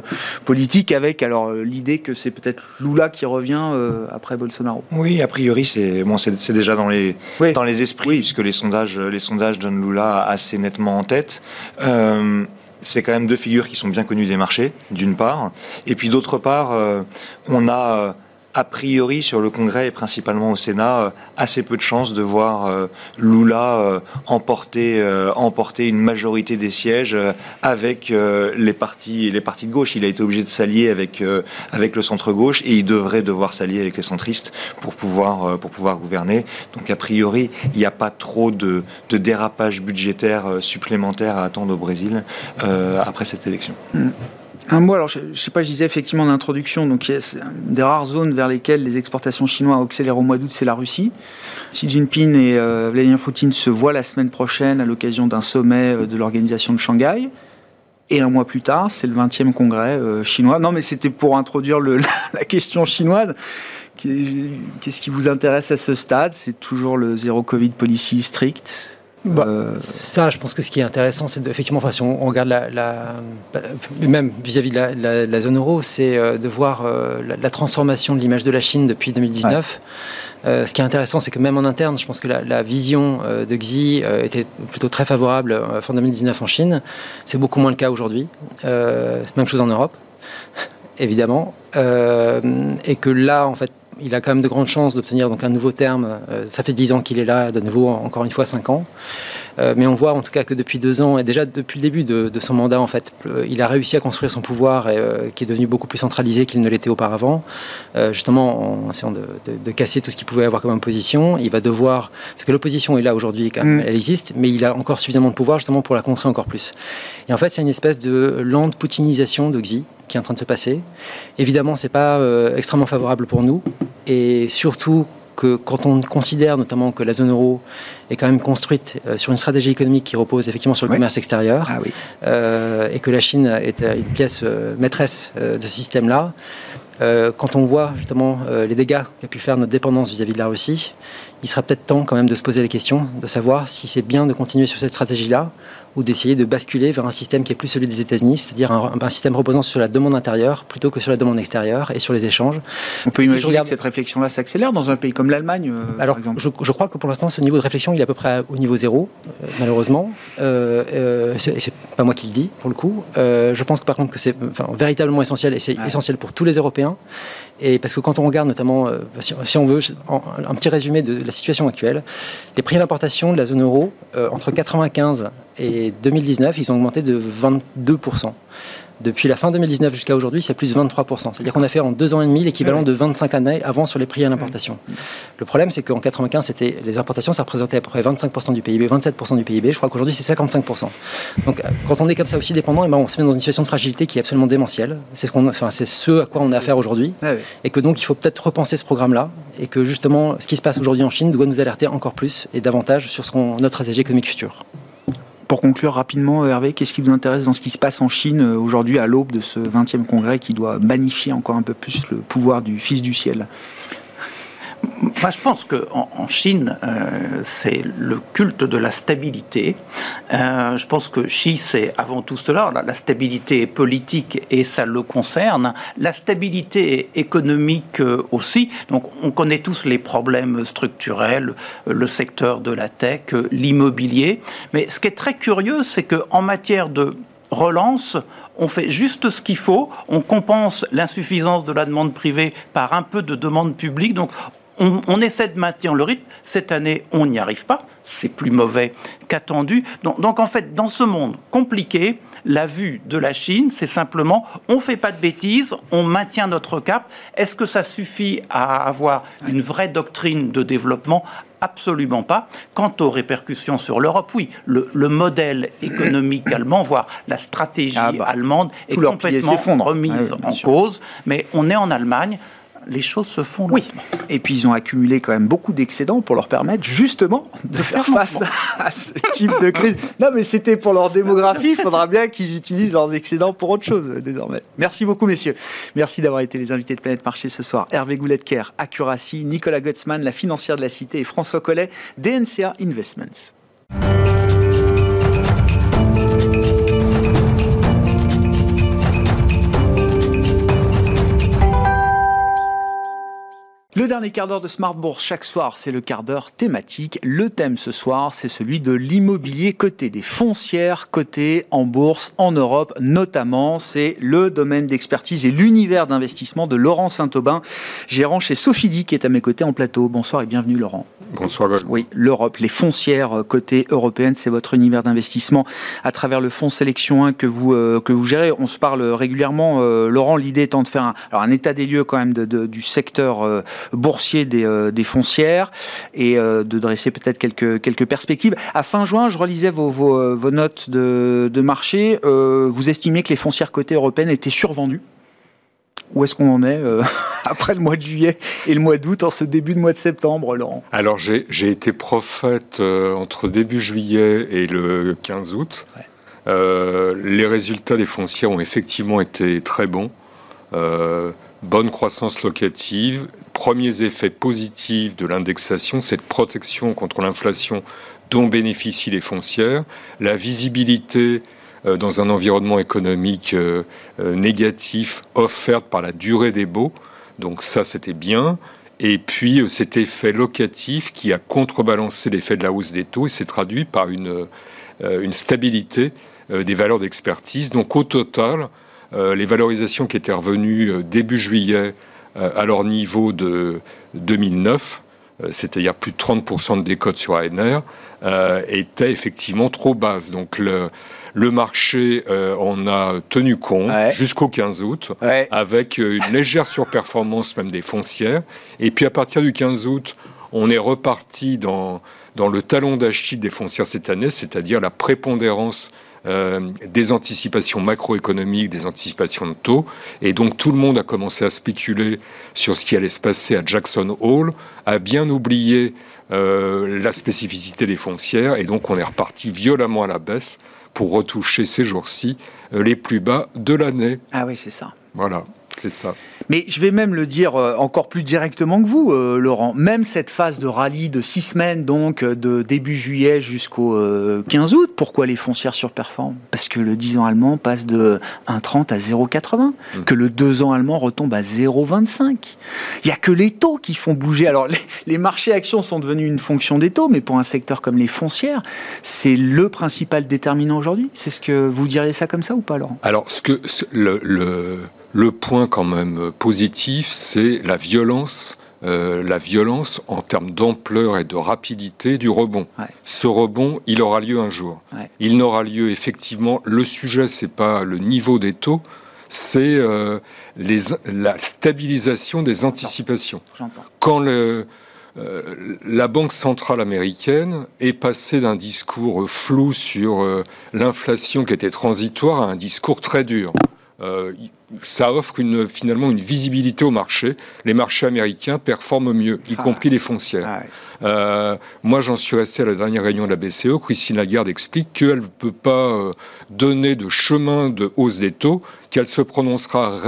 politique avec alors l'idée que c'est peut-être Lula qui revient euh, après Bolsonaro?
Oui, a priori, c'est bon, c'est déjà dans les dans les esprits puisque les sondages les sondages donnent Lula assez nettement en tête. Euh, c'est quand même deux figures qui sont bien connues des marchés, d'une part, et puis d'autre part, euh, on a a priori sur le Congrès et principalement au Sénat, euh, assez peu de chances de voir euh, Lula euh, emporter, emporter une majorité des sièges avec les partis, les partis de gauche. Il a été obligé de s'allier avec, avec le centre-gauche et il devrait devoir s'allier avec les centristes pour pouvoir, pour pouvoir gouverner. Donc a priori, il n'y a pas trop de, de dérapage budgétaire supplémentaire à attendre au Brésil après cette élection.
Mm. Un mot, alors je sais pas, je disais effectivement en introduction, donc une des rares zones vers lesquelles les exportations chinoises accélèrent au mois d'août, c'est la Russie. Xi Jinping et euh, Vladimir Poutine se voient la semaine prochaine à l'occasion d'un sommet euh, de l'organisation de Shanghai. Et un mois plus tard, c'est le 20e congrès euh, chinois. Non, mais c'était pour introduire le, la question chinoise. Qu'est-ce qui vous intéresse à ce stade? C'est toujours le zéro Covid policy strict?
Bah, euh, Ça, je pense que ce qui est intéressant, c'est effectivement, enfin, si on, regarde la, même vis-à-vis de, la, zone euro, c'est euh, de voir euh, la, transformation de l'image de la Chine depuis 2019. ce qui est intéressant, c'est que même en interne, je pense que la, vision de Xi était plutôt très favorable fin 2019 en Chine. C'est beaucoup moins le cas aujourd'hui. même chose en Europe, évidemment. et que là, en fait, il a quand même de grandes chances d'obtenir donc un nouveau terme. Euh, ça fait dix ans qu'il est là, de nouveau encore une fois cinq ans. Euh, mais on voit en tout cas que depuis deux ans et déjà depuis le début de, son mandat en fait, euh, il a réussi à construire son pouvoir et, qui est devenu beaucoup plus centralisé qu'il ne l'était auparavant. justement en essayant de, casser tout ce qu'il pouvait avoir comme opposition, il va devoir parce que l'opposition est là aujourd'hui, mm. elle existe, mais il a encore suffisamment de pouvoir justement pour la contrer encore plus. Et en fait, c'est une espèce de lente poutinisation de Xi qui est en train de se passer. Évidemment, c'est pas extrêmement favorable pour nous. Et surtout que quand on considère notamment que la zone euro est quand même construite euh, sur une stratégie économique qui repose effectivement sur le commerce extérieur,
ah
euh, et que la Chine est une pièce euh, maîtresse de ce système-là, quand on voit justement les dégâts qu'a pu faire notre dépendance vis-à-vis de la Russie, il sera peut-être temps quand même de se poser la question, de savoir si c'est bien de continuer sur cette stratégie-là ou d'essayer de basculer vers un système qui est plus celui des États-Unis, c'est-à-dire un, système reposant sur la demande intérieure plutôt que sur la demande extérieure et sur les échanges.
On peut imaginer que cette réflexion-là s'accélère dans un pays comme l'Allemagne, euh,
Alors,
par exemple.
Je, je, crois que pour l'instant, ce niveau de réflexion, il est à peu près au niveau zéro, euh, malheureusement. Euh, euh c'est pas moi qui le dis, pour le coup. Je pense que par contre que c'est enfin, véritablement essentiel et c'est essentiel pour tous les Européens. Et parce que quand on regarde notamment, si, on veut, un petit résumé de la situation actuelle, les prix d'importation de la zone euro entre 95 et 2019, ils ont augmenté de 22%. Depuis la fin 2019 jusqu'à aujourd'hui, c'est plus de 23%. C'est-à-dire qu'on a fait en deux ans et demi l'équivalent de 25 années avant sur les prix à l'importation. Le problème, c'est qu'en 95, c'était les importations, ça représentait à peu près 25% du PIB, 27% du PIB. Je crois qu'aujourd'hui, c'est 55%. Donc, quand on est comme ça aussi dépendant, et eh ben, on se met dans une situation de fragilité qui est absolument démentielle. C'est ce, qu'on, enfin, c'est ce à quoi on a affaire aujourd'hui. Et que donc, il faut peut-être repenser ce programme-là. Et que justement, ce qui se passe aujourd'hui en Chine doit nous alerter encore plus et davantage sur ce qu'on, notre stratégie économique future.
Pour conclure rapidement, Hervé, qu'est-ce qui vous intéresse dans ce qui se passe en Chine euh, aujourd'hui à l'aube de ce 20e congrès qui doit magnifier encore un peu plus le pouvoir du Fils du ciel?
Moi, je pense qu'en en, Chine, euh, c'est le culte de la stabilité. Euh, je pense que Xi, c'est avant tout cela. La, stabilité politique, et ça le concerne. La stabilité économique euh, aussi. Donc, on connaît tous les problèmes structurels, le secteur de la tech, l'immobilier. Mais ce qui est très curieux, c'est qu'en matière de relance, on fait juste ce qu'il faut, on compense l'insuffisance de la demande privée par un peu de demande publique, donc on, essaie de maintenir le rythme. Cette année, on n'y arrive pas. C'est plus mauvais qu'attendu. Donc, en fait, dans ce monde compliqué, la vue de la Chine, c'est simplement on ne fait pas de bêtises, on maintient notre cap. Est-ce que ça suffit à avoir une vraie doctrine de développement? Absolument pas. Quant aux répercussions sur l'Europe, oui, le, modèle économique allemand, voire la stratégie ah bah, allemande est complètement remise en cause. Mais on est en Allemagne les choses se font.
Oui. Et puis ils ont accumulé quand même beaucoup d'excédents pour leur permettre justement de, faire face à ce type de crise. Non, mais c'était pour leur démographie. Il faudra bien qu'ils utilisent leurs excédents pour autre chose désormais. Merci beaucoup, messieurs. Merci d'avoir été les invités de Planète Marché ce soir. Hervé Goulet-Kerr, Accuracy, Nicolas Gutzmann, la financière de la Cité, et François Collet, DNCA Investments. Le dernier quart d'heure de Smart Bourse chaque soir, c'est le quart d'heure thématique. Le thème ce soir, c'est celui de l'immobilier côté des foncières cotées en bourse en Europe, notamment. C'est le domaine d'expertise et l'univers d'investissement de Laurent Saint-Aubin, gérant chez Sophidi, qui est à mes côtés en plateau. Bonsoir et bienvenue, Laurent.
Bonsoir.
Oui, l'Europe, les foncières côté européenne, c'est votre univers d'investissement à travers le fonds Sélection 1 que vous, euh, que vous gérez. On se parle régulièrement, euh, Laurent, l'idée étant de faire un, alors un état des lieux quand même de, du secteur euh, boursier des, des, foncières et de dresser peut-être quelques, quelques perspectives. À fin juin, je relisais vos, vos, vos notes de, de marché. vous estimiez que les foncières côté européennes étaient survendues? Où est-ce qu'on en est euh, après le mois de juillet et le mois d'août, en ce début de mois de septembre, Laurent?
Alors, j'ai été prophète euh, entre début juillet et le 15 août. Euh, les résultats des foncières ont effectivement été très bons. Bonne croissance locative, premiers effets positifs de l'indexation, cette protection contre l'inflation dont bénéficient les foncières, la visibilité euh, dans un environnement économique euh, euh, négatif offert par la durée des baux. Donc ça, c'était bien. Et puis cet effet locatif qui a contrebalancé l'effet de la hausse des taux et s'est traduit par une, une stabilité des valeurs d'expertise. Donc au total, les valorisations qui étaient revenues début juillet à leur niveau de 2009, c'est-à-dire plus de 30% de décote sur ANR, étaient effectivement trop basses. Donc le, le marché euh, en a tenu compte jusqu'au 15 août, avec euh, une légère surperformance même des foncières. Et puis à partir du 15 août, on est reparti dans, dans le talon d'Achille des foncières cette année, c'est-à-dire la prépondérance euh, des anticipations macroéconomiques, des anticipations de taux. Et donc tout le monde a commencé à spéculer sur ce qui allait se passer à Jackson Hole, a bien oublié la spécificité des foncières. Et donc on est reparti violemment à la baisse pour retoucher ces jours-ci euh, les plus bas de l'année.
Ah oui, c'est ça.
Voilà. C'est ça.
Mais je vais même le dire euh, encore plus directement que vous, euh, Laurent. Même cette phase de rallye de six semaines, donc de début juillet jusqu'au 15 août, pourquoi les foncières surperforment? Parce que le 10 ans allemand passe de 1,30 à 0,80, mmh. que le 2 ans allemand retombe à 0,25. Il n'y a que les taux qui font bouger. Alors, les, les, marchés actions sont devenus une fonction des taux, mais pour un secteur comme les foncières, c'est le principal déterminant aujourd'hui? C'est ce que vous diriez ça comme ça ou pas, Laurent?
Alors, ce que le, le le point quand même positif, c'est la violence euh, la violence en termes d'ampleur et de rapidité du rebond. Ce rebond, il aura lieu un jour. Il n'aura lieu effectivement. Le sujet, c'est pas le niveau des taux, c'est euh, la stabilisation des anticipations. Quand le, euh, la Banque centrale américaine est passée d'un discours flou sur l'inflation qui était transitoire à un discours très dur ça offre une, finalement une visibilité au marché. Les marchés américains performent mieux, y ah. compris les foncières. Ah euh, moi, j'en suis resté à la dernière réunion de la BCE. Christine Lagarde explique qu'elle ne peut pas euh, donner de chemin de hausse des taux, qu'elle se prononcera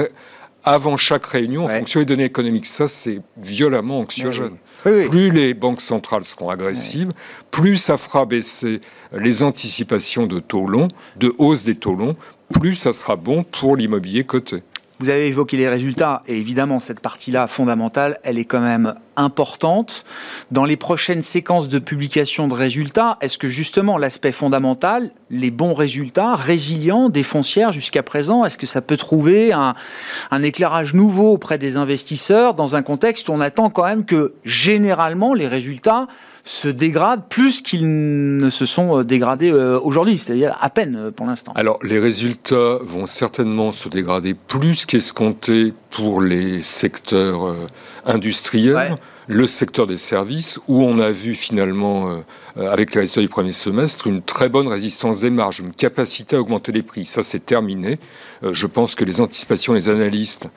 avant chaque réunion en fonction des données économiques. Ça, c'est violemment anxiogène. Plus les banques centrales seront agressives, plus ça fera baisser les anticipations de taux longs, de hausse des taux longs, plus ça sera bon pour l'immobilier coté.
Vous avez évoqué les résultats, et évidemment, cette partie-là fondamentale, elle est quand même importante. Dans les prochaines séquences de publication de résultats, est-ce que justement l'aspect fondamental, les bons résultats, résilients des foncières jusqu'à présent, est-ce que ça peut trouver un, éclairage nouveau auprès des investisseurs dans un contexte où on attend quand même que généralement les résultats se dégradent plus qu'ils ne se sont euh, dégradés euh, aujourd'hui, c'est-à-dire à peine euh, pour l'instant?
Alors les résultats vont certainement se dégrader plus qu'escompté pour les secteurs industriels. le secteur des services, où on a vu finalement, avec les résultats du premier semestre, une très bonne résistance des marges, une capacité à augmenter les prix. Ça, c'est terminé. je pense que les anticipations des analystes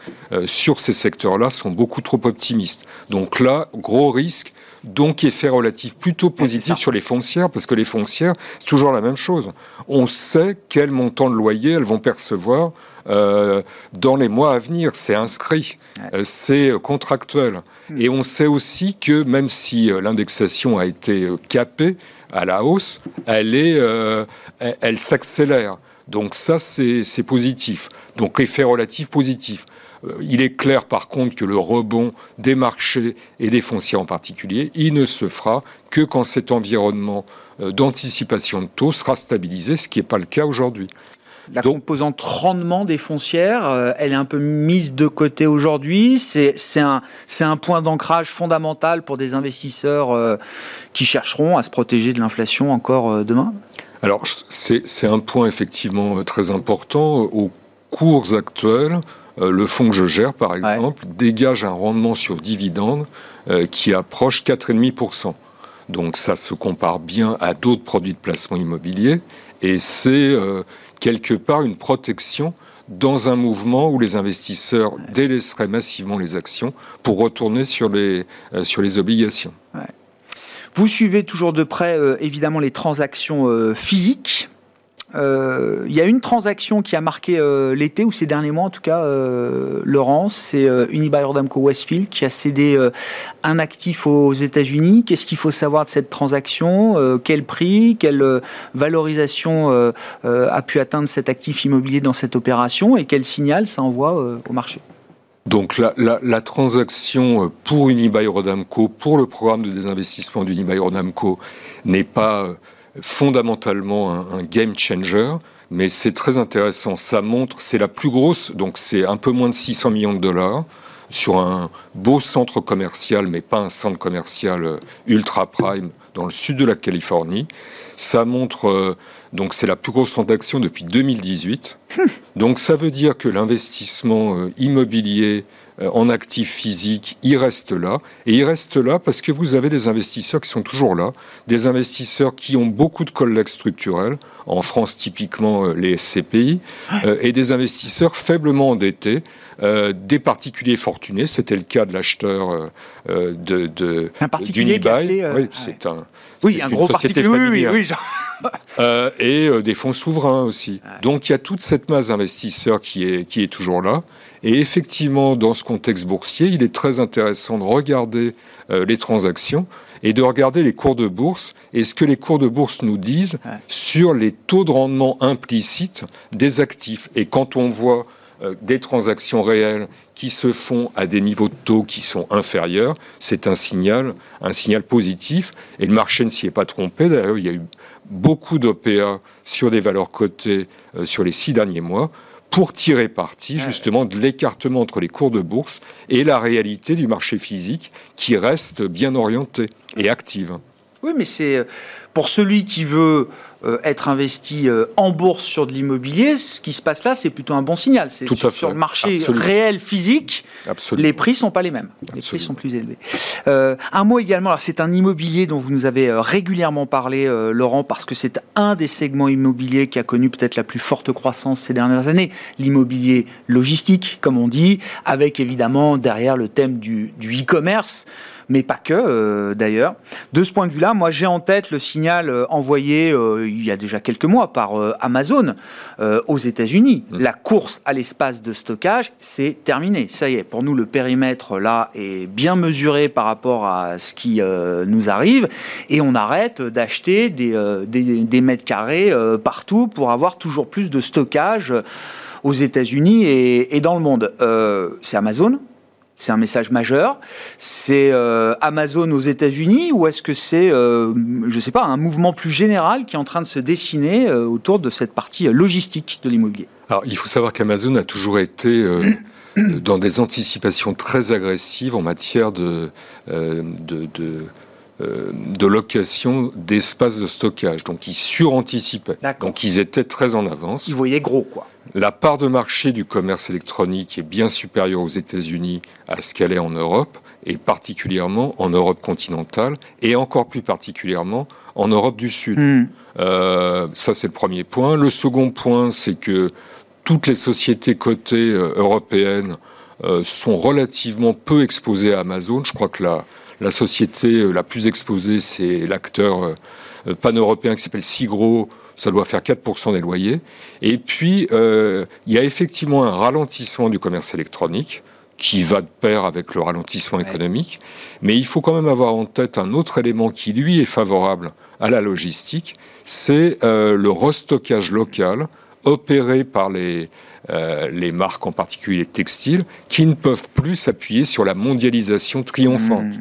sur ces secteurs-là sont beaucoup trop optimistes. Donc là, gros risque donc effet relatif plutôt positif sur les foncières, parce que les foncières, c'est toujours la même chose. On sait quel montant de loyer elles vont percevoir euh, dans les mois à venir. C'est inscrit, euh, c'est euh, contractuel. Hmm. Et on sait aussi que même si l'indexation a été capée à la hausse, elle, est, elle s'accélère. Donc ça, c'est positif. Donc effet relatif positif. Euh, il est clair par contre que le rebond des marchés et des fonciers en particulier, il ne se fera que quand cet environnement euh, d'anticipation de taux sera stabilisé, ce qui n'est pas le cas aujourd'hui.
La composante rendement des foncières, euh, elle est un peu mise de côté aujourd'hui. C'est un, un, point d'ancrage fondamental pour des investisseurs qui chercheront à se protéger de l'inflation encore demain
Alors, c'est un point effectivement très important. Aux cours actuels, euh, le fonds que je gère, par exemple, dégage un rendement sur dividende euh, qui approche 4,5%. Donc ça se compare bien à d'autres produits de placement immobilier et c'est euh, quelque part une protection dans un mouvement où les investisseurs délaisseraient massivement les actions pour retourner sur les, sur les obligations.
Vous suivez toujours de près, évidemment, les transactions physiques. Euh, il y a une transaction qui a marqué euh, l'été, ou ces derniers mois en tout cas, euh, Laurence, c'est Unibail-Rodamco Westfield qui a cédé un actif aux États-Unis. Qu'est-ce qu'il faut savoir de cette transaction Quel prix Quelle valorisation a pu atteindre cet actif immobilier dans cette opération Et quel signal ça envoie au marché?
Donc la, la, transaction pour Unibail-Rodamco, pour le programme de désinvestissement d'Unibail-Rodamco, n'est pas fondamentalement un, game changer, mais c'est très intéressant. Ça montre, c'est la plus grosse, donc c'est un peu moins de 600 millions de dollars sur un beau centre commercial, mais pas un centre commercial euh, ultra prime dans le sud de la Californie. Ça montre, euh, donc c'est la plus grosse transaction depuis 2018. donc ça veut dire que l'investissement euh, immobilier en actifs physiques, il reste là. Et il reste là parce que vous avez des investisseurs qui sont toujours là, des investisseurs qui ont beaucoup de collègues structurels, en France typiquement euh, les SCPI, euh, et des investisseurs faiblement endettés, des particuliers fortunés. C'était le cas de l'acheteur de, de
un particulier
oui, c'est un
oui, un gros particulier. Oui, oui,
et des fonds souverains aussi. Donc il y a toute cette masse d'investisseurs qui est, qui est toujours là. Et effectivement, dans ce contexte boursier, il est très intéressant de regarder euh, les transactions et de regarder les cours de bourse et ce que les cours de bourse nous disent sur les taux de rendement implicites des actifs. Et quand on voit euh, des transactions réelles qui se font à des niveaux de taux qui sont inférieurs, c'est un signal, un signal positif. Et le marché ne s'y est pas trompé. D'ailleurs, il y a eu beaucoup d'OPA sur des valeurs cotées euh, sur les six derniers mois pour tirer parti justement de l'écartement entre les cours de bourse et la réalité du marché physique qui reste bien orienté et active.
Oui, mais c'est euh, pour celui qui veut euh, être investi euh, en bourse sur de l'immobilier, ce qui se passe là, c'est plutôt un bon signal. C'est sur, le marché
Absolument.
réel physique,
Absolument.
les prix sont pas les mêmes. Les prix sont plus élevés. Euh, un mot également. Alors c'est un immobilier dont vous nous avez euh, régulièrement parlé, euh, Laurent, parce que c'est un des segments immobiliers qui a connu peut-être la plus forte croissance ces dernières années. L'immobilier logistique, comme on dit, avec évidemment derrière le thème du du e-commerce mais pas que euh, d'ailleurs. De ce point de vue-là, moi j'ai en tête le signal euh, envoyé euh, il y a déjà quelques mois par euh, Amazon aux États-Unis. La course à l'espace de stockage, c'est terminé. Ça y est, pour nous le périmètre là est bien mesuré par rapport à ce qui nous arrive et on arrête d'acheter des, des, des mètres carrés partout pour avoir toujours plus de stockage aux États-Unis et, et dans le monde. C'est Amazon c'est un message majeur. C'est euh, Amazon aux États-Unis ou est-ce que c'est, euh, je ne sais pas, un mouvement plus général qui est en train de se dessiner euh, autour de cette partie logistique de l'immobilier?
Alors, il faut savoir qu'Amazon a toujours été dans des anticipations très agressives en matière de, de, de, de location d'espaces de stockage. Donc, ils suranticipaient. Donc, ils étaient très en avance.
Ils voyaient gros, quoi.
La part de marché du commerce électronique est bien supérieure aux États-Unis à ce qu'elle est en Europe, et particulièrement en Europe continentale, et encore plus particulièrement en Europe du Sud.
Hmm.
Euh, ça, c'est le premier point. Le second point, c'est que toutes les sociétés cotées euh, européennes euh, sont relativement peu exposées à Amazon. Je crois que la, la société la plus exposée, c'est l'acteur pan-européen qui s'appelle Sigro. Ça doit faire 4% des loyers. Et puis, euh, il y a effectivement un ralentissement du commerce électronique qui va de pair avec le ralentissement
Ouais.
économique. Mais il faut quand même avoir en tête un autre élément qui, lui, est favorable à la logistique, c'est euh, le restockage local opéré par les, euh, les marques, en particulier textiles, qui ne peuvent plus s'appuyer sur la mondialisation triomphante.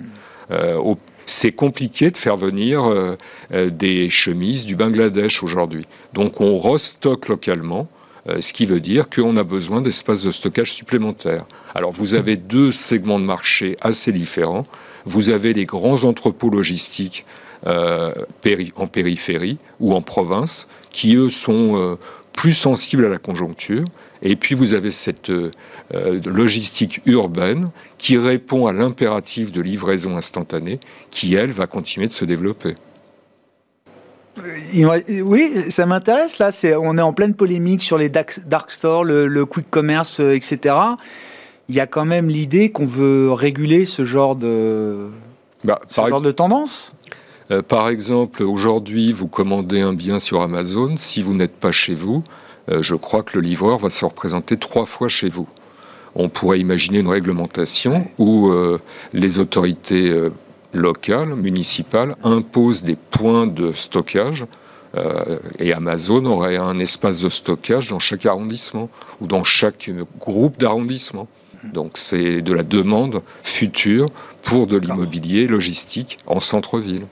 Euh, au- c'est compliqué de faire venir euh, euh, des chemises du Bangladesh aujourd'hui. Donc on restocke localement, euh, ce qui veut dire qu'on a besoin d'espaces de stockage supplémentaires. Alors vous avez deux segments de marché assez différents. Vous avez les grands entrepôts logistiques en périphérie ou en province, qui eux sont plus sensibles à la conjoncture. Et puis vous avez cette euh, euh, logistique urbaine qui répond à l'impératif de livraison instantanée, qui elle va continuer de se développer.
Y- Oui, ça m'intéresse là. On est en pleine polémique sur les dark, stores, le, le quick commerce, euh, etc. Il y a quand même l'idée qu'on veut réguler ce genre de,
Bah,
ce genre de tendance.
euh, par exemple, aujourd'hui, vous commandez un bien sur Amazon, si vous n'êtes pas chez vous, euh, je crois que le livreur va se représenter trois fois chez vous. On pourrait imaginer une réglementation où euh, les autorités euh, locales, municipales, imposent des points de stockage euh, et Amazon aurait un espace de stockage dans chaque arrondissement ou dans chaque euh, groupe d'arrondissement. Donc c'est de la demande future pour de l'immobilier logistique en centre-ville.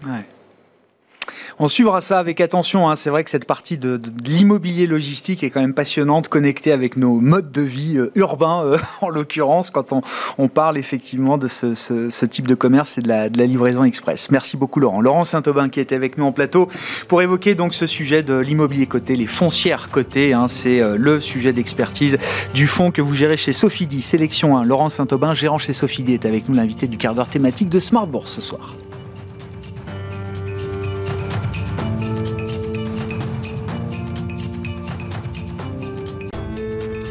On suivra ça avec attention. hein. C'est vrai que cette partie de, de- de l'immobilier logistique est quand même passionnante, connectée avec nos modes de vie euh, urbains, euh, en l'occurrence, quand on, parle effectivement de ce, type de commerce et de la, livraison express. Merci beaucoup Laurent. Laurent Saint-Aubin qui était avec nous en plateau pour évoquer donc ce sujet de l'immobilier coté, les foncières cotées. hein. C'est euh, le sujet d'expertise du fonds que vous gérez chez Sophidi, Sélection 1. Laurent Saint-Aubin, gérant chez Sophidi, est avec nous, l'invité du quart d'heure thématique de Smart Bourse ce soir.